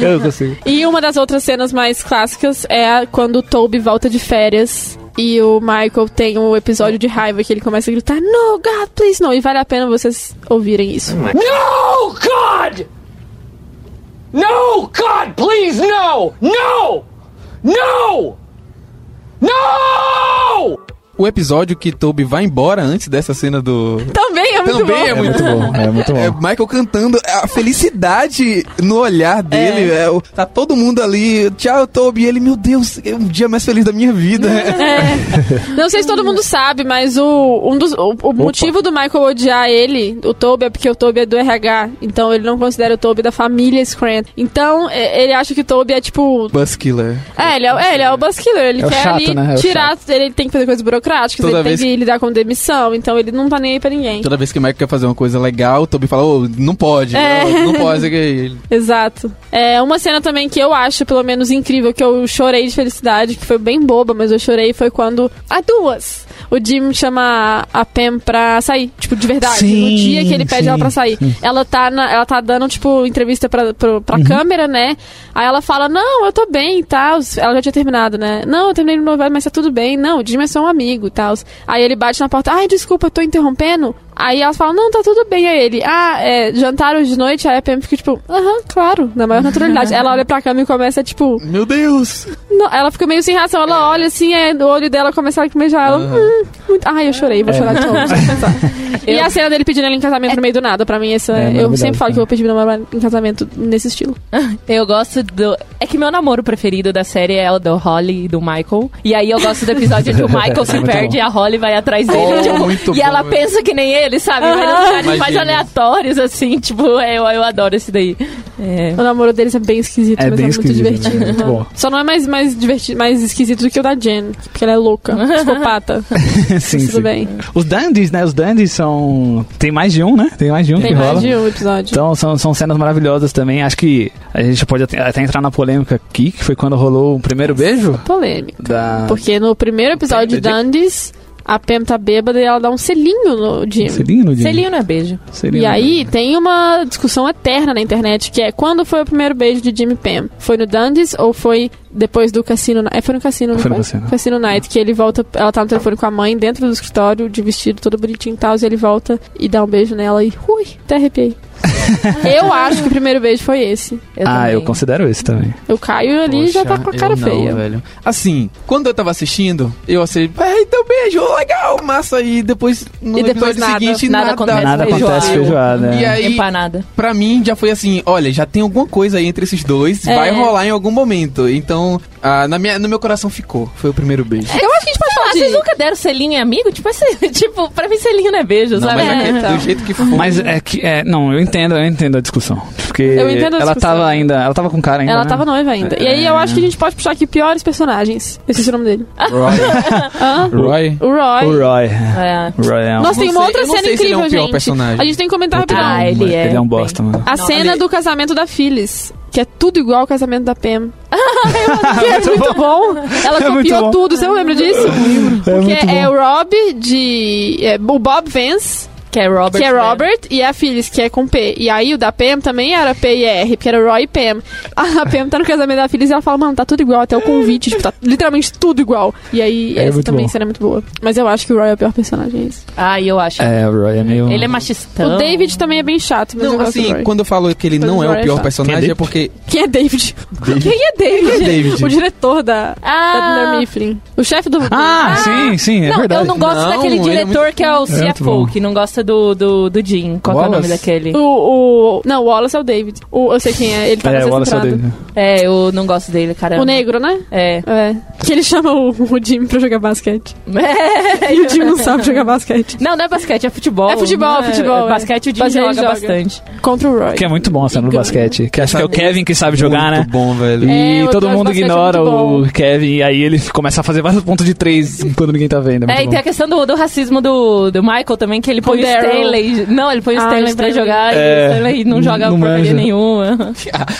Eu consigo. E uma das outras cenas mais clássicas é quando o Toby volta de férias e o Michael tem um episódio de raiva que ele começa a gritar No, God, please, no. E vale a pena vocês ouvirem isso. No, God! No, God, please, no! No! No! No! O episódio que Toby vai embora antes dessa cena do. Também é muito Também bom. é muito bom. É muito bom. É Michael cantando, a felicidade no olhar dele. é, o- tá todo mundo ali. Tchau, Toby. E ele, meu Deus, é um dia mais feliz da minha vida. É. Não sei se todo mundo sabe, mas o, um dos, o, o motivo do Michael odiar ele, o Toby, é porque o Toby é do RH. Então ele não considera o Toby da família Scranton. Então é, ele acha que o Toby é tipo. Buskiller. É, ele é, é, ele é o buskiller. Ele É o quer chato, ali né? É tirar. Ele tem que fazer coisas burocráticas, Toda ele vez tem que lidar com demissão. Então ele não tá nem aí pra ninguém. Toda vez que o Michael quer fazer uma coisa legal, o Toby fala, ô, não pode, É. não, não pode. sei que ele- Exato. É uma cena também que eu acho, pelo menos, incrível, que eu chorei de felicidade, que foi bem boba, mas eu chorei, foi quando. Há duas! O Jim chama a Pam pra sair, tipo, de verdade. Sim, no dia que ele pede sim, ela pra sair. Ela tá, na- ela tá dando, tipo, entrevista pra, pra, pra câmera, né? Aí ela fala, não, eu tô bem e tal. Ela já tinha terminado, né? Não, eu terminei no noivado, mas tá tudo bem. Não, o Jim é só um amigo e tal. Aí ele bate na porta, ai, desculpa, eu tô interrompendo. Aí ela fala, não, tá tudo bem. Aí ele, ah, é, jantaram de noite? Aí a Pam fica tipo, aham, claro, na maior naturalidade. ela olha pra câmera e começa, tipo, Meu Deus! não, ela fica meio sem reação. Ela olha assim, é, o olho dela começa a lacrimejar. Ela, hum, muito... Ai, eu chorei, vou chorar de novo. E a cena dele pedindo ela em casamento no meio do nada, pra mim, essa, É, eu sempre falo que eu vou pedir meu namorado em casamento nesse estilo. Eu gosto do. É que meu namoro preferido da série é o do Holly e do Michael. E aí eu gosto do episódio que o Michael se É muito perde e a Holly vai atrás dele. Oh, tipo, muito e bom, ela pensa que nem ele, sabe? Vai nos lugares mais aleatórios, assim. Tipo, eu, eu adoro esse daí. É. O namoro deles é bem esquisito, É mas bem é muito esquisito, divertido. né? É muito bom. Só não é mais, mais, divertido, mais esquisito do que o da Jen, porque ela é louca, psicopata. sim, Tudo sim. bem. Os dandies, né? Os dandies são. Tem mais de um, né? Tem mais de um Tem que mais rola. de um episódio. Então são, são cenas maravilhosas também. Acho que a gente pode até, até entrar na polêmica aqui, que foi quando rolou o primeiro beijo Polêmica. da. Porque no primeiro episódio de Dundies, a Pam tá bêbada e ela dá um selinho no Jim. Selinho no dia. Selinho não é beijo. Selinho E no aí tem uma discussão eterna na internet, que é quando foi o primeiro beijo de Jimmy Pam? Foi no Dundies ou foi depois do Cassino? É, foi no Cassino, foi? no Cassino. Cassino Night, que ele volta, ela tá no telefone com a mãe dentro do escritório, de vestido todo bonitinho e tal, e ele volta e dá um beijo nela e, ui, até arrepiei. eu acho que o primeiro beijo foi esse. Eu ah, também. eu considero esse também. O Caio ali já tá com a cara não, feia. velho. Assim, quando eu tava assistindo, eu achei, ai, teu beijo, legal, massa. E depois, no E depois episódio nada, seguinte, nada nada, acontece. Nada feijoada. acontece feijoada. E é. aí, Empanada. pra mim, já foi assim, olha, já tem alguma coisa aí entre esses dois, É. vai rolar em algum momento. Então, ah, na minha, no meu coração ficou, foi o primeiro beijo. Eu acho que a gente pode falar de... vocês nunca deram selinho em amigo? Tipo, assim, tipo, pra mim selinho não é beijo, Não, sabe? mas é que- então. do jeito que foi. Mas é que. É, não, eu entendo, eu entendo a discussão. Porque Eu entendo a ela discussão. tava ainda. Ela tava com cara ainda. Ela né? tava noiva ainda. E aí eu acho que a gente pode puxar aqui piores personagens. Eu esqueci o nome dele. Roy. Hã? Roy. O Roy. O Roy. É. O Roy é um. Nossa, tem uma outra cena sei se ele é incrível, um pior gente. personagem. A gente tem que comentar rapidão. Ah, ele é. Ele é um bem- bosta, mano. A cena ele- do casamento da Phyllis, que é tudo igual ao casamento da Pam. que é Muito bom. Ela É copiou bom. tudo, você não lembra disso? É Porque muito é bom. o Rob de. É, o Bob Vance, Que é Robert. que é né? Robert, e a Phyllis, que é com P. E aí o da Pam também era P e R, porque era Roy e Pam. A Pam tá no casamento da Phyllis e ela fala, mano, tá tudo igual, até o convite, tipo, tá literalmente tudo igual. E aí É essa também bom. cena é muito boa. Mas eu acho que o Roy é o pior personagem. é isso. Ah, eu acho. É, o Roy é meio. Ele é machistão. O David também é bem chato, mas eu Não, assim, Roy. quando eu falo que ele Mas não é o é pior chato. personagem, Quem é é porque. Quem é David? David. Quem é David? David? O diretor da, Ah. da Mifflin. O chefe do... Ah, sim, sim, é não, verdade. eu não gosto Não, daquele ele é diretor muito- que é o É bom. Folk, não gosto do, do, do Jim. Qual que é o nome daquele? O, o. Não, o Wallace é o David. O, eu sei quem é. Ele tá É, na o Wallace é o David. É, eu não gosto dele, caramba. O negro, né? É. É. Que ele chama o, o Jimmy pra jogar basquete. E o Jimmy não sabe jogar basquete. Não, não é basquete, é futebol. É futebol, Não futebol, é. Basquete o Jim joga, joga. bastante. Contra o Roy. Que é muito bom a cena do basquete. Que acho que é o Kevin que sabe jogar, né? Muito bom, velho. E É, todo mundo é ignora o Kevin e aí ele começa a fazer vários pontos de três quando ninguém tá vendo. É, É, e tem a questão do, do racismo do, do Michael também, que ele põe. Stanley. Não, ele põe o Ah, Stanley o pra Stanley. jogar e É, o Stanley não joga não porcaria manja. nenhuma.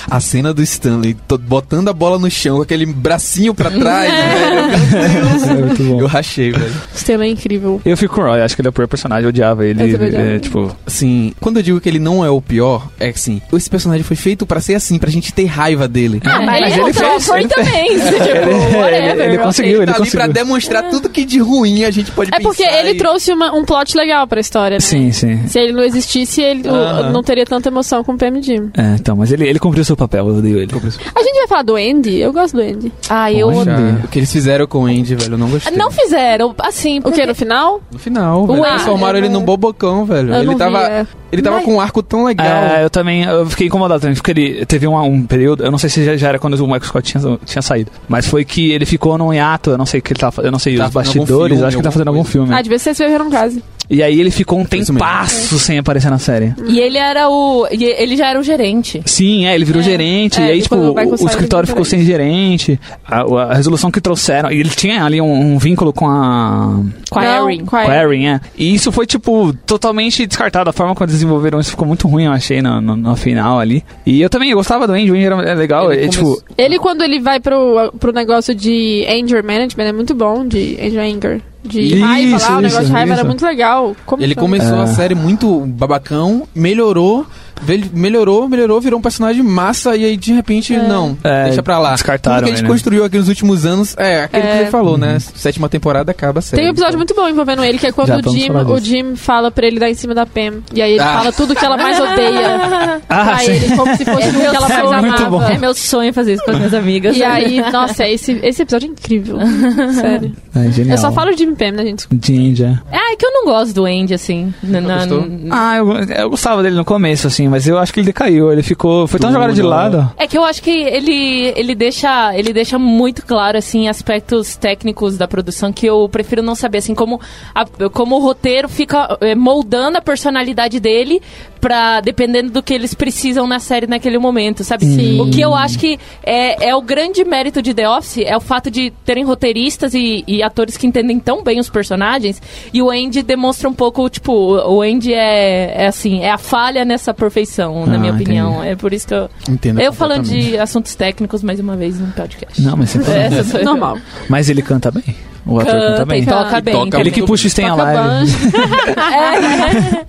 A, a cena do Stanley to- botando a bola no chão, com aquele bracinho pra trás, velho. É bom. Eu rachei, velho. Esse tema é incrível. Eu fico com o Roy, acho que ele é o pior personagem, eu odiava ele. Eu é, tipo, Assim, quando eu digo que ele não é o pior, é que assim, esse personagem foi feito pra ser assim, pra gente ter raiva dele. Ah, mas, mas ele, ele é fez, Crawford ele também. tipo, Ele- whatever, ele- conseguiu, Ele ele tá ali pra conseguiu. demonstrar tudo que de ruim a gente pode É porque pensar ele e- trouxe uma- um plot legal pra história, né? sim, sim. Se ele não existisse, ele o- não teria tanta emoção com o PM Jim. É, então, mas ele, ele cumpriu seu papel, eu odeio ele. A gente vai falar do Andy? Eu gosto do Andy. Ah, eu Poxa. odeio. O que eles fizeram com o Andy, velho, eu não gostei. Não fizeram, assim, O porque... que, no final? No final, velho. Ué, transformaram ele não- num bobocão, velho. Eu ele não tava, vi, é. ele tava Mas- com um arco tão legal. É, eu também, eu fiquei incomodado também, porque ele teve um, um período, eu não sei se já, já era quando o Michael Scott tinha, tinha saído, mas foi que ele ficou num hiato, eu não sei o que ele tava fazendo, eu não sei Tava os bastidores, filme, acho que ele tá fazendo alguma algum filme. Ah, devia ser se viveram casa. E aí ele ficou um tempasso sem aparecer na série. E ele era o... e ele já era o gerente. Sim, é, ele virou gerente, É, e aí, tipo, o o, escritório ficou sem gerente, a, a resolução que trouxeram, e ele tinha ali um, um vínculo com a... Com a Erin. com a Erin. É. E isso foi, tipo, totalmente descartado. A forma como eles desenvolveram isso ficou muito ruim, eu achei, no, no, no final ali. E eu também eu gostava do Andy, o Andy era é legal. Ele é, tipo, Ele, quando ele vai pro, pro negócio de anger management, é muito bom, de anger anger. De Isso, raiva lá, o negócio isso, de raiva isso. era muito legal. Como Ele foi? começou É. a série muito babacão, melhorou, ve- melhorou, melhorou, virou um personagem massa e aí de repente, não, É, deixa pra lá. descartaram Tudo que a gente ele, né? construiu aqui nos últimos anos, é, aquele que É. ele falou, né? Sétima temporada acaba a série. Tem um episódio então. muito bom envolvendo ele, que é quando Já o Jim, o. Jim fala pra ele dar em cima da Pam. E aí ele Ah. fala tudo que ela mais odeia Ah, pra sim. ele, como se fosse tudo que ela mais amava. bom. É meu sonho fazer isso com as minhas amigas. E aí, nossa, esse, esse episódio é incrível. Sério. é genial. Eu só falo de Jim e Pam, né, gente? Ginger. Ah, é que eu não gosto do Andy, assim. Na, na-? Ah, eu, eu gostava dele no começo, assim, mas eu acho que ele decaiu. Ele ficou. Foi tão jogado de lado. É que eu acho que ele, ele, deixa, ele deixa muito claro, assim, aspectos técnicos da produção que eu prefiro não saber, assim, como, a- como o roteiro fica eh, moldando a personalidade dele pra, dependendo do que eles precisam na série naquele momento, sabe? Sim. O que eu acho que é, é o grande mérito de The Office é o fato de terem roteiristas e, e atores que entendem tão bem os personagens e o Andy demonstra um pouco, tipo, o Andy é, é assim, é a falha nessa perfeição, na Ah, minha entendi. opinião. É por isso que eu... Entendo Eu falando de assuntos técnicos mais uma vez no podcast. Não, mas. Essa sou eu. Normal. Mas ele canta bem. O ator canta, Canta bem. e toca bem. toca Ele que puxa o Stay Alive. banjo.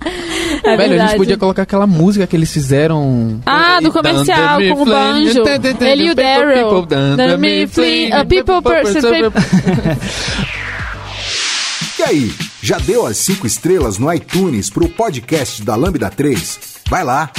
É Velho, a verdade. gente podia colocar aquela música que eles fizeram. Ah, do comercial, com o banjo. Ele e o Daryl. dun, me flame, a people person, E aí, já deu as cinco estrelas no iTunes pro podcast da Lambda 3? Vai lá.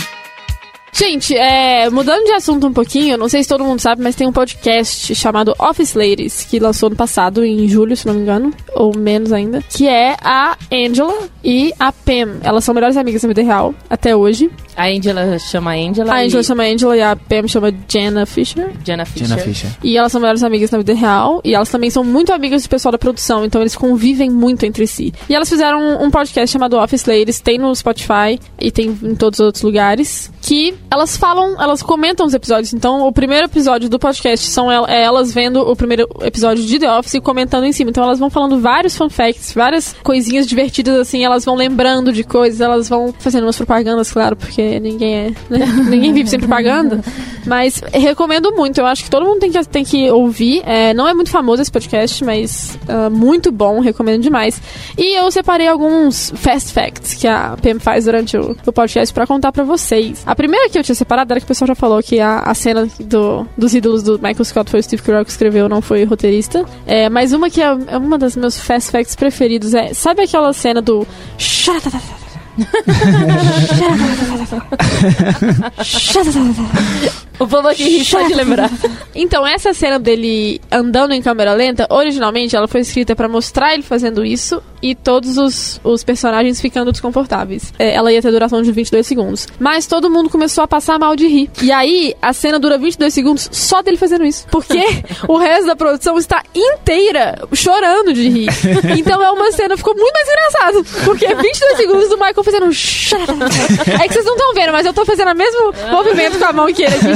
Gente, é, mudando de assunto um pouquinho, não sei se todo mundo sabe, mas tem um podcast chamado Office Ladies, que lançou no passado, em julho, se não me engano, ou menos ainda, que é a Angela e a Pam. Elas são melhores amigas na vida real, até hoje. A Angela chama Angela. A e Angela chama Angela e a Pam chama Jenna Fisher. Jenna Fisher. Jenna Fisher. E elas são melhores amigas na vida real. E elas também são muito amigas do pessoal da produção. Então eles convivem muito entre si. E elas fizeram um, um podcast chamado Office Ladies. Tem no Spotify e tem em todos os outros lugares. Que elas falam, elas comentam os episódios. Então o primeiro episódio do podcast são el- é elas vendo o primeiro episódio de The Office e comentando em cima. Então elas vão falando vários fun facts, várias coisinhas divertidas assim. Elas vão lembrando de coisas. Elas vão fazendo umas propagandas, claro, porque ninguém é. né? ninguém vive sem propaganda. Mas recomendo muito. Eu acho que todo mundo tem que, tem que ouvir. É, não é muito famoso esse podcast, mas ah, muito bom. Recomendo demais. E eu separei alguns fast facts que a PM faz durante o, o podcast pra contar pra vocês. A primeira que eu tinha separado era que o pessoal já falou que a, a cena do, dos ídolos do Michael Scott foi o Steve Carell que escreveu, não foi o roteirista. É, mas uma que é, é uma das meus fast facts preferidos é... Sabe aquela cena do... O povo aqui ri só de lembrar. Então, essa cena dele andando em câmera lenta, originalmente ela foi escrita pra mostrar ele fazendo isso e todos os, os personagens ficando desconfortáveis. É, ela ia ter duração de 22 segundos. Mas todo mundo começou a passar mal de rir. E aí, a cena dura 22 segundos só dele fazendo isso. Porque o resto da produção está inteira chorando de rir. Então é uma cena, ficou muito mais engraçado. Porque é 22 segundos do Michael fazendo um. É que vocês não estão vendo, mas eu tô fazendo o mesmo movimento com a mão que ele aqui.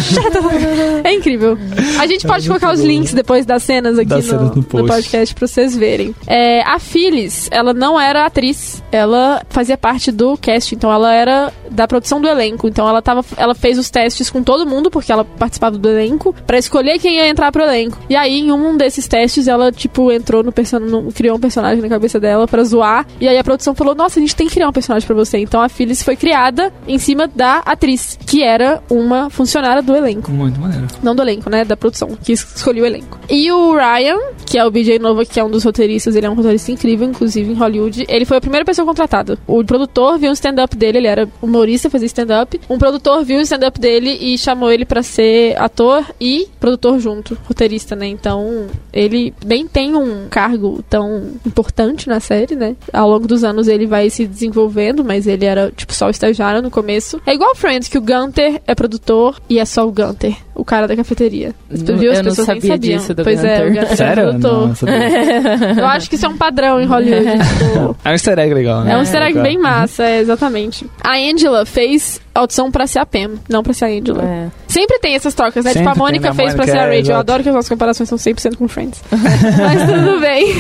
É incrível. A gente pode colocar os links depois das cenas aqui Das no, cenas no no podcast pra vocês verem. É, a Phyllis, ela não era atriz, ela fazia parte do cast, então ela era da produção do elenco. Então ela tava, ela fez os testes com todo mundo, porque ela participava do elenco, pra escolher quem ia entrar pro elenco. E aí, em um desses testes, ela, tipo, entrou no personagem, criou um personagem na cabeça dela pra zoar. E aí a produção falou: Nossa, a gente tem que criar um personagem pra você. Então a Phyllis foi criada em cima da atriz, que era uma funcionária do elenco. Muito maneiro. Não do elenco, né? Da produção, que escolheu o elenco. E o Ryan, que é o BJ Nova, que é um dos roteiristas, ele é um roteirista incrível, inclusive em Hollywood. Ele foi a primeira pessoa contratada. O produtor viu um stand-up dele, ele era humorista, fazia stand-up. Um produtor viu o stand-up dele e chamou ele pra ser ator e produtor junto, roteirista, né? Então, ele nem tem um cargo tão importante na série, né? Ao longo dos anos ele vai se desenvolvendo, mas ele era, tipo, só o estagiário no começo. É igual Friends, que o Gunter é produtor e é só o Gunter, o cara da cafeteria. As- Não- viu? As eu não pessoas nem sabia sabiam. disso do pois é, o Gunter. Gunter é Sério? produtor. Nossa, Deus. Eu acho que isso é um padrão em Hollywood. tipo, É um easter egg legal, né? é um easter egg bem massa, é, exatamente. A Angela fez audição pra ser a Pam, não pra ser a Angela. É. Sempre tem essas trocas, né? Sempre tipo, a Mônica né? A fez pra Mônica, ser a é, Rachel. Eu exato. adoro que as nossas comparações são 100% com Friends. Mas tudo bem.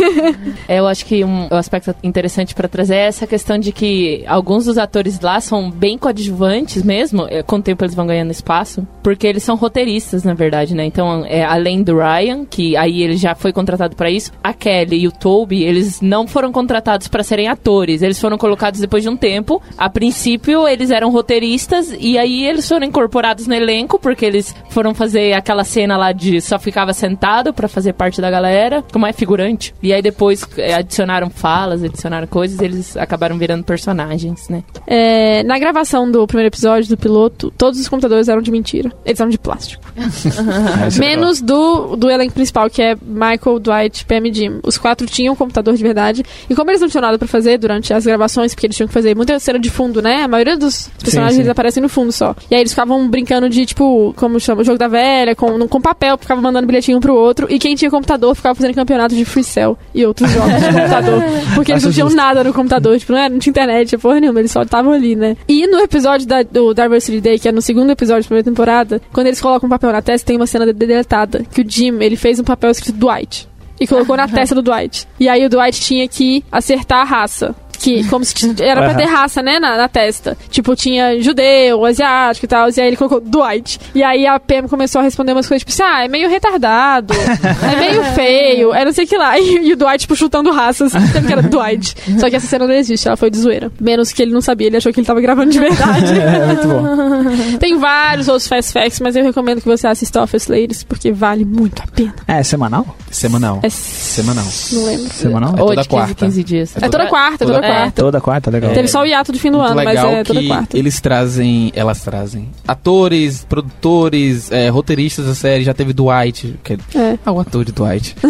É, Eu acho que um, um aspecto interessante pra trazer é essa questão de que alguns dos atores lá são bem coadjuvantes mesmo. é, Com o tempo eles vão ganhando espaço. Porque eles são roteiristas, na verdade, né? Então, é, além do Ryan, que aí ele já foi contratado pra isso, a Kelly e o Toby, eles não foram contratados pra serem atores. Eles foram colocados depois de um tempo. A princípio, eles eram roteiristas e aí eles foram incorporados no elenco, porque eles foram fazer aquela cena lá de só ficava sentado pra fazer parte da galera, como é figurante. E aí depois é, adicionaram falas, adicionaram coisas, eles acabaram virando personagens, né? É, na gravação do primeiro episódio do piloto, todos os computadores eram de mentira. Eles eram de plástico. É. Menos do, do elenco principal, que é Michael, Dwight, Pam e Jim. Os quatro tinham um computador de verdade. E como eles não tinham nada pra fazer durante as gravações, porque eles tinham que fazer muita cena de fundo, né? A maioria dos personagens sim. eles aparecem no fundo só. E aí eles ficavam brincando de, tipo, como chama, o jogo da velha, com, com papel, ficavam mandando bilhetinho um pro outro. E quem tinha computador ficava fazendo campeonato de Free Cell e outros jogos de computador. Porque eles não tinham nada no computador, tipo, não, era, não tinha internet, porra nenhuma, eles só estavam ali, né? E no episódio da, do Diversity Day, que é no segundo episódio da primeira temporada, quando eles colocam um papel na testa, tem uma cena de- deletada, que o Jim, ele fez um papel escrito Dwight. E colocou na testa do Dwight. E aí o Dwight tinha que acertar a raça. Que, como se era pra ter raça, né, na, na testa. Tipo, tinha judeu, asiático e tal. E aí ele colocou Dwight. E aí a Pam começou a responder umas coisas, tipo assim, ah, é meio retardado, é meio feio, é não sei o que lá. E, e o Dwight, tipo, chutando raças, sendo que era Dwight. Só que essa cena não existe, ela foi de zoeira. Menos que ele não sabia, ele achou que ele tava gravando de verdade. É, muito bom. Tem vários outros fast facts, mas eu recomendo que você assista Office Ladies, porque vale muito a pena. É, semanal? Semanal. É Semanal. Não lembro. Semanal? É toda de 15 quarta. 15 dias. É toda quarta, toda, toda quarta. Toda quarta, legal. Teve só o hiato de fim do Muito ano, mas legal é toda que quarta. eles trazem, elas trazem atores, produtores, é, roteiristas da série. Já teve Dwight, que é, É. ah, o ator de Dwight.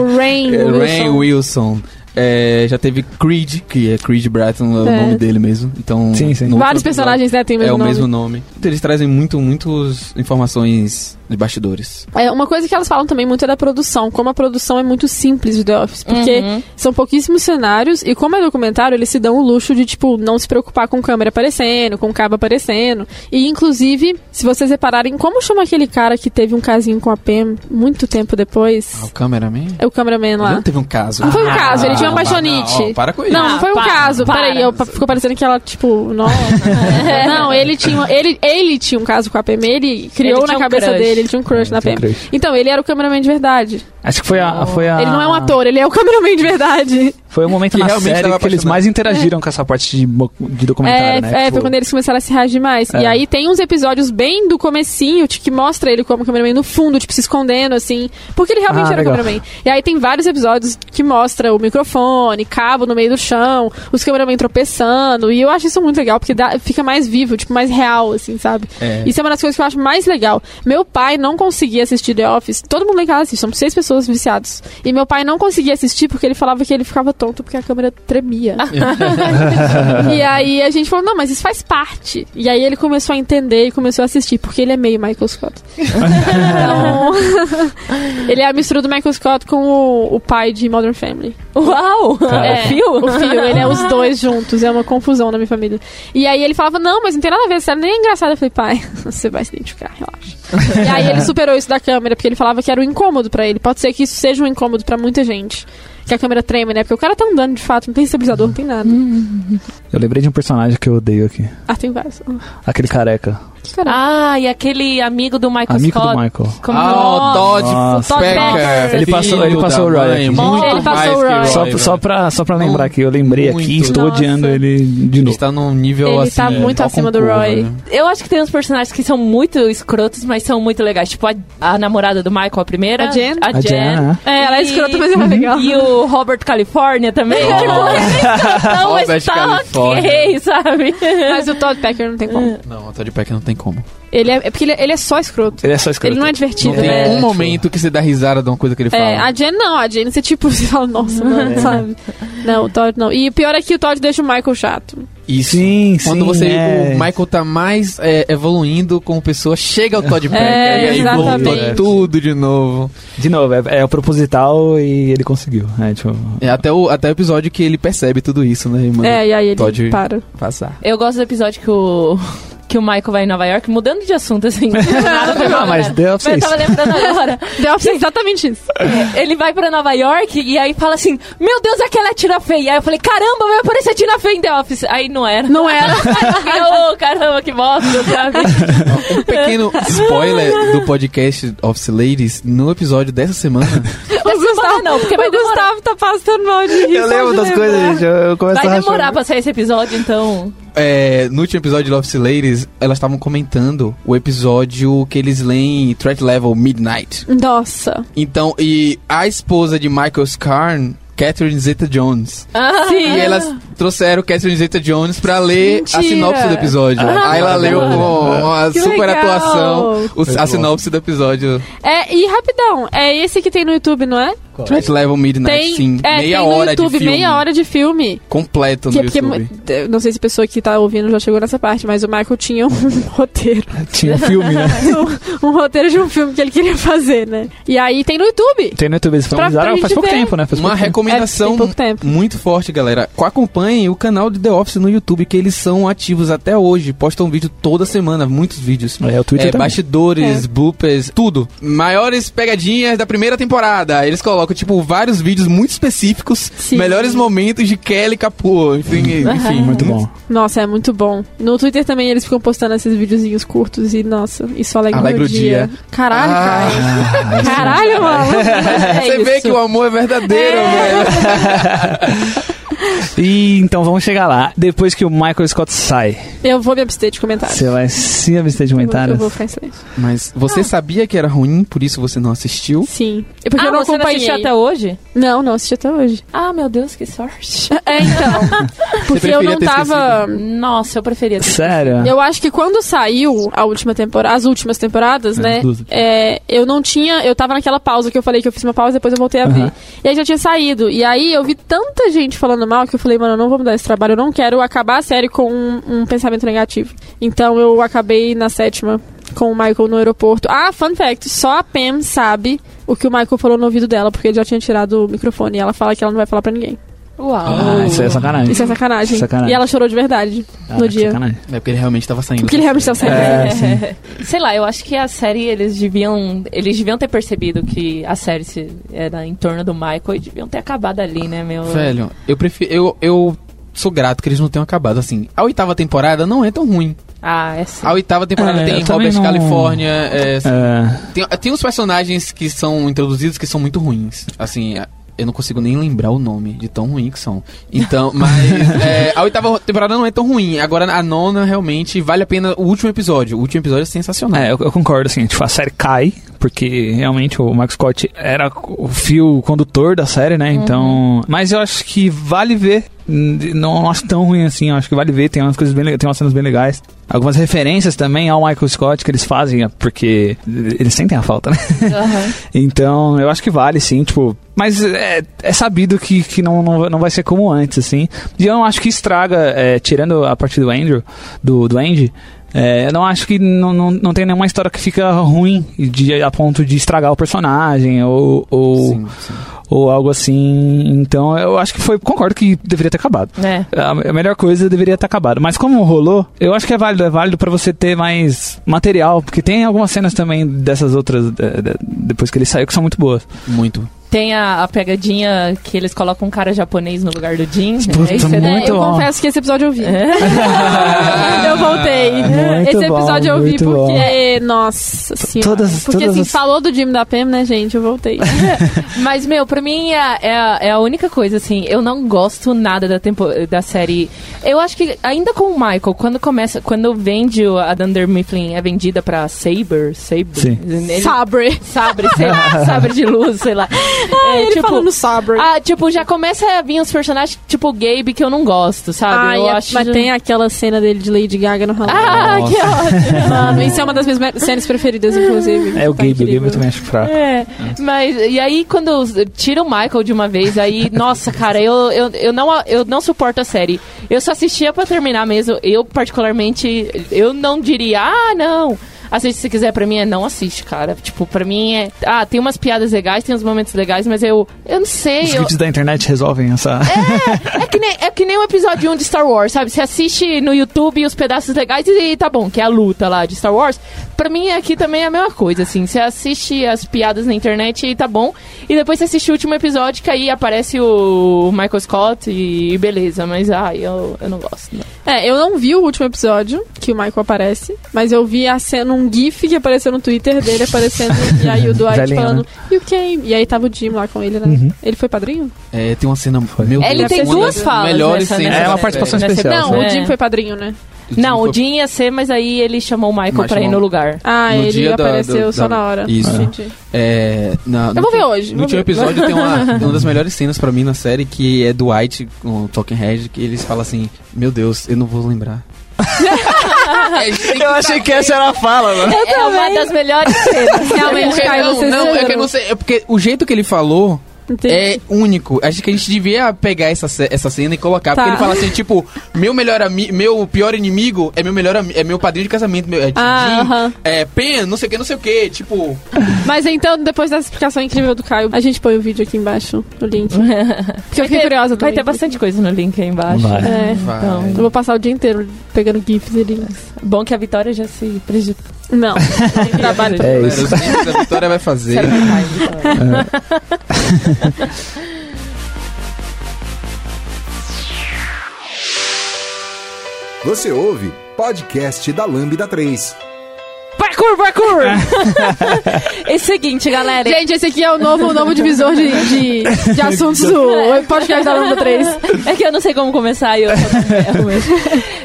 O Rain, É, Wilson. Ray Wilson. É, já teve Creed, que é Creed Bratton, é o É. nome dele mesmo. Então, Sim, sim. Vários personagens, né, tem o É mesmo o nome. mesmo nome. Eles trazem muito, muitas informações de bastidores. É, uma coisa que elas falam também muito é da produção, como a produção é muito simples de The Office, porque Uhum. são pouquíssimos cenários e como é documentário, eles se dão o luxo de, tipo, não se preocupar com câmera aparecendo, com cabo aparecendo. E, inclusive, se vocês repararem, como chama aquele cara que teve um casinho com a Pam muito tempo depois? Ah, o cameraman? É o cameraman Ele lá. não teve um caso. Não foi um caso, ele tinha uma Ah, paixonite. não, para com isso. Não, não foi um para, caso. para. Peraí, eu, ficou parecendo que ela, tipo, nossa. não, ele tinha, ele, ele tinha um caso com a PM, ele criou Ele na um cabeça crush. dele, ele tinha um crush na um PM. crush. Então, ele era o cameraman de verdade. Acho que foi a, foi a. Ele não é um ator, ele é o cameraman de verdade. Foi o momento Que na série que eles mais interagiram com essa parte de, de documentário, É, né? é Tipo, foi quando eles começaram a se reagir mais. É. E aí tem uns episódios bem do comecinho, tipo, que mostra ele como cameraman no fundo, tipo, se escondendo, assim. Porque ele realmente Ah, era legal. cameraman. E aí tem vários episódios que mostra o microfone, cabo no meio do chão, os cameraman tropeçando. E eu acho isso muito legal, porque dá- fica mais vivo, tipo, mais real, assim, sabe? É. Isso é uma das coisas que eu acho mais legal. Meu pai não conseguia assistir The Office. Todo mundo lá em casa assiste, somos seis pessoas viciados. E meu pai não conseguia assistir porque ele falava que ele ficava tonto. Tonto porque a câmera tremia. e aí a gente falou, não, mas isso faz parte. E aí ele começou a entender e começou a assistir, porque ele é meio Michael Scott. então, ele é a mistura do Michael Scott com o, o pai de Modern Family. Uau! Cara. É, fio? O fio, ele é os dois juntos, é uma confusão na minha família. E aí ele falava, não, mas não tem nada a ver, sério, nem é engraçado. Eu falei, pai, você vai se identificar, relaxa. e aí ele superou isso da câmera, porque ele falava que era um incômodo pra ele. Pode ser que isso seja um incômodo pra muita gente. Que a câmera treme, né? Porque o cara tá andando de fato, não tem estabilizador, não tem nada. Eu lembrei de um personagem que eu odeio aqui. Ah, tem vários. Aquele careca. Caramba. Ah, e aquele amigo do Michael Amigo Scott. do Michael. Como Ah, o Todd Nossa. Todd. Ele passou- ele passou o Roy aqui. Muito Ele passou mais o que Roy. Só, só, pra, só pra lembrar aqui, eu lembrei aqui Muito. estou Nossa. odiando ele de novo. Está num nível Ele assim. tá muito pau acima do Roy. velho. Eu acho que tem uns personagens que são muito escrotos, mas são muito legais. Tipo a, a namorada do Michael, a primeira. A Jen? A A Jen. Jen, né? É, ela é escrota, mas ela é legal. E o Robert California também. Nossa. Tipo, ele é mas tá California. ok, sabe? Mas o Todd Pecker não tem como. Não, o Todd Pecker não tem como. Ele é, é porque ele, ele é só escroto. Ele é só escroto. Ele não é divertido, Não tem né? um momento que você dá risada de uma coisa que ele fala. É, a Jen não, a Jen você tipo, você fala, nossa, mano, sabe? Não, o Todd não. E o pior é que o Todd deixa o Michael chato. Isso. Sim, Quando sim, você, é. o Michael tá mais é, evoluindo como pessoa, chega o Todd Pecker É, e aí voltou tudo de novo. De novo, é, é o proposital e ele conseguiu. É, tipo, É até o, até o episódio que ele percebe tudo isso, né? E manda É, e aí ele Todd para. passar. Eu gosto do episódio que o. Que o Michael vai em Nova York, mudando de assunto, assim. Nada foi mal, Ah, mas? The Office Mas é eu tava lembrando agora. The Office é exatamente isso. Ele vai pra Nova York e aí fala assim: Meu Deus, aquela é a Tina Fey. Aí eu falei: Caramba, vai aparecer a Tina Fey em The Office. Aí não era. Não era. Aí "Ô, caramba, que bosta, sabe? Um pequeno spoiler do podcast Office Ladies no episódio dessa semana. Gustavo, não, porque vai o Gustavo tá passando mal de rir. eu lembro das lembrar. coisas, gente. Eu, eu começo Vai a rachar. demorar pra sair esse episódio, então. É, no último episódio de Office Ladies, elas estavam comentando o episódio que eles leem Threat Level Midnight. Nossa. Então, e a esposa de Michael Scarn, Catherine Zeta-Jones. Ah, Sim. E elas trouxeram Catherine Zeta-Jones pra ler a Mentira. sinopse do episódio. Ah, Aí ela leu com uma Que super legal. atuação o- a sinopse do episódio. É, e rapidão, é esse que tem no YouTube, não é? Threat Level Midnight, Tem, sim. é, meia tem no hora YouTube, de filme. meia hora de filme. Completo Que, no porque, YouTube. eu não sei se a pessoa que tá ouvindo já chegou nessa parte, mas o Michael tinha um roteiro. Tinha um filme, né? um, um roteiro de um filme que ele queria fazer, né? E aí tem no YouTube. Tem no YouTube, eles Pra- pra finalizaram faz pouco ver. tempo, né? Faz Uma pouco tempo. recomendação É, tem pouco tempo. muito forte, galera. Acompanhem o canal de The Office no YouTube, que eles são ativos até hoje. Postam vídeo toda semana, muitos vídeos. É, o Twitter É, também. bastidores, É. bloopers, tudo. Maiores pegadinhas da primeira temporada. Eles colocam, tipo, vários vídeos muito específicos. Sim. Melhores momentos de Kelly Capô. Enfim, enfim. Muito bom. Nossa, é muito bom. No Twitter também eles ficam postando esses videozinhos curtos e, nossa, isso alegra, Alegra o dia. dia. Caralho, Ah, cara. Caralho, mano. É Você vê isso. que o amor é verdadeiro, velho. E então vamos chegar lá. Depois que o Michael Scott sai, Eu vou me abster de comentários. você vai se abster de Eu vou- comentários? Eu vou ficar em silêncio. Mas você sabia que era ruim, por isso você não assistiu? Sim. É porque ah, eu não você não acompanhei. assistiu até hoje? Não, não assisti até hoje. Ah, meu Deus, que sorte. É, então. Porque eu preferia não ter tava. Nossa, eu preferia. ter- Sério? Eu acho que quando saiu a última temporada, as últimas temporadas, É, né? é, eu não tinha. Eu tava naquela pausa que eu falei que eu fiz uma pausa depois eu voltei a ver. Aham. E aí já tinha saído. E aí eu vi tanta gente falando mal que eu falei, mano, eu não vou mudar esse trabalho, eu não quero acabar a série com um, um pensamento negativo. Então eu acabei na sétima com o Michael no aeroporto. Ah, fun fact, só a Pam sabe o que o Michael falou no ouvido dela, porque ele já tinha tirado o microfone. E ela fala que ela não vai falar pra ninguém. Uau. Ah, isso é sacanagem. Isso é sacanagem. Sacanagem. E ela chorou de verdade Ah, no que dia. Sacanagem. É porque ele realmente tava saindo. Porque ele realmente estava saindo. É, sim. Sei lá, eu acho que a série eles deviam. Eles deviam ter percebido que a série se- era em torno do Michael e deviam ter acabado ali, né, meu? Velho, eu prefiro. Eu, eu sou grato que eles não tenham acabado. Assim, a oitava temporada não é tão ruim. Ah, é sim. A oitava temporada É, tem Robert não- California. é, É, tem, tem uns personagens que são introduzidos que são muito ruins. Assim, eu não consigo nem lembrar o nome de tão ruim que são. Então, mas é, a oitava temporada não é tão ruim. Agora a nona realmente vale a pena o último episódio. O último episódio é sensacional. é, eu, eu concordo, assim, tipo, a série cai porque realmente o Max Scott era o fio condutor da série, né? Então, mas eu acho que vale ver. Não, não acho tão ruim assim, eu acho que vale ver, tem umas coisas bem, tem umas cenas bem legais. Algumas referências também ao Michael Scott que eles fazem, é porque eles sentem a falta, né? Então, eu acho que vale, sim, tipo. Mas é, é sabido que, que não, não, não vai ser como antes, assim. E eu não acho que estraga, é, tirando a parte do Andrew, do, do Andy, é, eu não acho que não, não, não tem nenhuma história que fica ruim de, a ponto de estragar o personagem ou, ou, Sim, sim. ou algo assim. Então, eu acho que foi. Concordo que deveria ter acabado. É. A a melhor coisa deveria ter acabado. Mas como rolou, eu acho que é válido. É válido pra você ter mais material. Porque tem algumas cenas também dessas outras, de- depois que ele saiu, que são muito boas. Muito. Tem a, a pegadinha que eles colocam um cara japonês no lugar do Jin. Puta, É né? muito É, eu bom. confesso que esse episódio eu vi. eu voltei. Muito esse bom, episódio eu vi porque. Nossa senhora. Todas- porque todas assim, as- falou do Jimmy da Pam, né, gente? Eu voltei. Mas, meu, pra mim é, a- é, a- é a única coisa, assim. Eu não gosto nada da, tempo, da série. Eu acho que, ainda com o Michael, quando começa. Quando vende a Dunder Mifflin é vendida pra Saber. Saber. Sim. Ele- Sabre. Sabre, sei lá, sabre de luz, sei lá. Ah, É, ele falando Sabre. Ah, tipo, já começa a vir os personagens, tipo o Gabe, que eu não gosto, sabe? Ah, eu a- acho... mas tem aquela cena dele de Lady Gaga no Halloween. Ah, que ótimo! Mano, isso é uma das minhas me- cenas preferidas, inclusive. É o Tá Gabe, o Gabe incrível. eu também acho fraco. É, mas e aí quando tira o Michael de uma vez, aí, nossa, cara, eu, eu, eu, não, eu não suporto a série. Eu só assistia pra terminar mesmo. Eu, particularmente, eu não diria, ah, não. Assiste se quiser, pra mim é não assiste, cara. Tipo, pra mim é. Ah, tem umas piadas legais, tem uns momentos legais, mas eu. Eu não sei. Os Eu, clipes da internet resolvem essa. é, que nem, é que nem o episódio 1 de Star Wars, sabe? Você assiste no YouTube os pedaços legais e, e tá bom, que é a luta lá de Star Wars. Pra mim aqui também é a mesma coisa, assim. Você assiste as piadas na internet e tá bom. E depois você assiste o último episódio que aí aparece o Michael Scott e, e beleza. Mas, ai, eu, eu não gosto, não. É, eu não vi o último episódio que o Michael aparece, mas eu vi a cena, um GIF que apareceu no Twitter dele aparecendo, e aí o Dwight Velhinho, falando, you came. E aí tava o Jim lá com ele, né? Ele foi padrinho? É, tem uma cena. Meu Ele Deus, tem duas falas Melhores nessa- nessa É uma participação especial. Não, É. o Jim foi padrinho, né? Jim Não, foi- o Jim ia ser, mas aí ele chamou o Michael Mas pra ir chamou- no lugar. Ah, No ele da- apareceu da- só da- na hora. Isso. Entendi. É, na, Eu vou ver hoje, No último episódio tem uma, uma das melhores cenas pra mim na série, que é do White com o Talking Head, que eles falam assim, meu Deus, eu não vou lembrar. Eu achei que essa era a fala, mano. é uma das melhores cenas. Realmente, Caio, não, você não, é que eu não sei, é porque o jeito que ele falou Entendi. é único. Acho que a gente devia pegar essa, essa cena e colocar, Tá. porque ele fala assim, tipo, meu melhor ami meu pior inimigo é meu melhor é meu padrinho de casamento, meu, é Ah, Jim, aham. é Pen, não sei o que, não sei o que, tipo, Mas então, depois dessa explicação incrível do Caio, a gente põe o vídeo aqui embaixo, no link. Porque eu Vai fiquei ter- curiosa Vai também. ter bastante coisa no link aí embaixo. Vai. É. vai. Então, Eu vou passar o dia inteiro pegando GIFs e links. bom que a Vitória já se prejudicou. Não, tem trabalho. É Galera, isso. os links a Vitória vai fazer. Vitória. Você ouve podcast da Lambda 3. Parkour, parkour! é o seguinte, galera. Gente, esse aqui é o novo, novo divisor de, de, de assuntos do podcast da Lambda 3. É que eu não sei como começar e eu.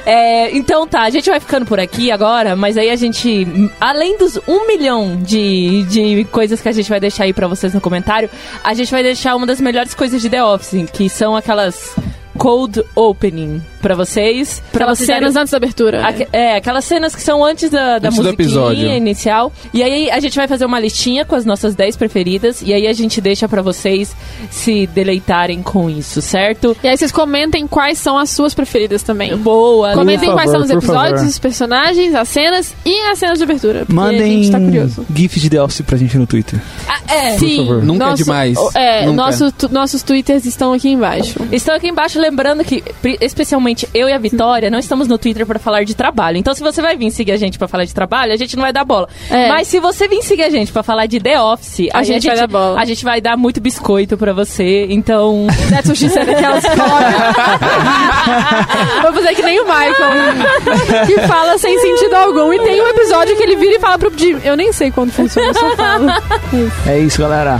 É, então tá, a gente vai ficando por aqui agora, mas aí a gente, além dos um milhão de, de coisas que a gente vai deixar aí pra vocês no comentário, a gente vai deixar uma das melhores coisas de The Office, que são aquelas cold opening pra vocês. Pra Aquelas vocês cenas darem- antes da abertura. Aque- é, aquelas cenas que são antes da, da Antes do musiquinha episódio. inicial. E aí a gente vai fazer uma listinha com as nossas 10 preferidas. E aí a gente deixa pra vocês se deleitarem com isso, certo? E aí vocês comentem quais são as suas preferidas também. Boa. Comentem Por quais são favor, os episódios, favor. os personagens, as cenas e as cenas de abertura. Mandem gente tá curioso. GIF de The Office pra gente no Twitter. Ah, é. Sim, favor. Nunca é nosso- demais. É, Nunca. nosso, nossos twitters estão aqui embaixo. Estão aqui embaixo lembrando que, pri- eu e a Vitória, não estamos no Twitter pra falar de trabalho. Então, se você vai vir seguir a gente pra falar de trabalho, a gente não vai dar bola. É. Mas se você vir seguir a gente pra falar de The Office, A gente vai dar bola. A gente vai dar muito biscoito pra você. Então, That's what she said, aquelas Vou fazer que nem o Michael, que fala sem sentido algum. E tem um episódio que ele vira e fala pro Jim. Eu nem sei quando funciona, eu só falo. É isso, galera.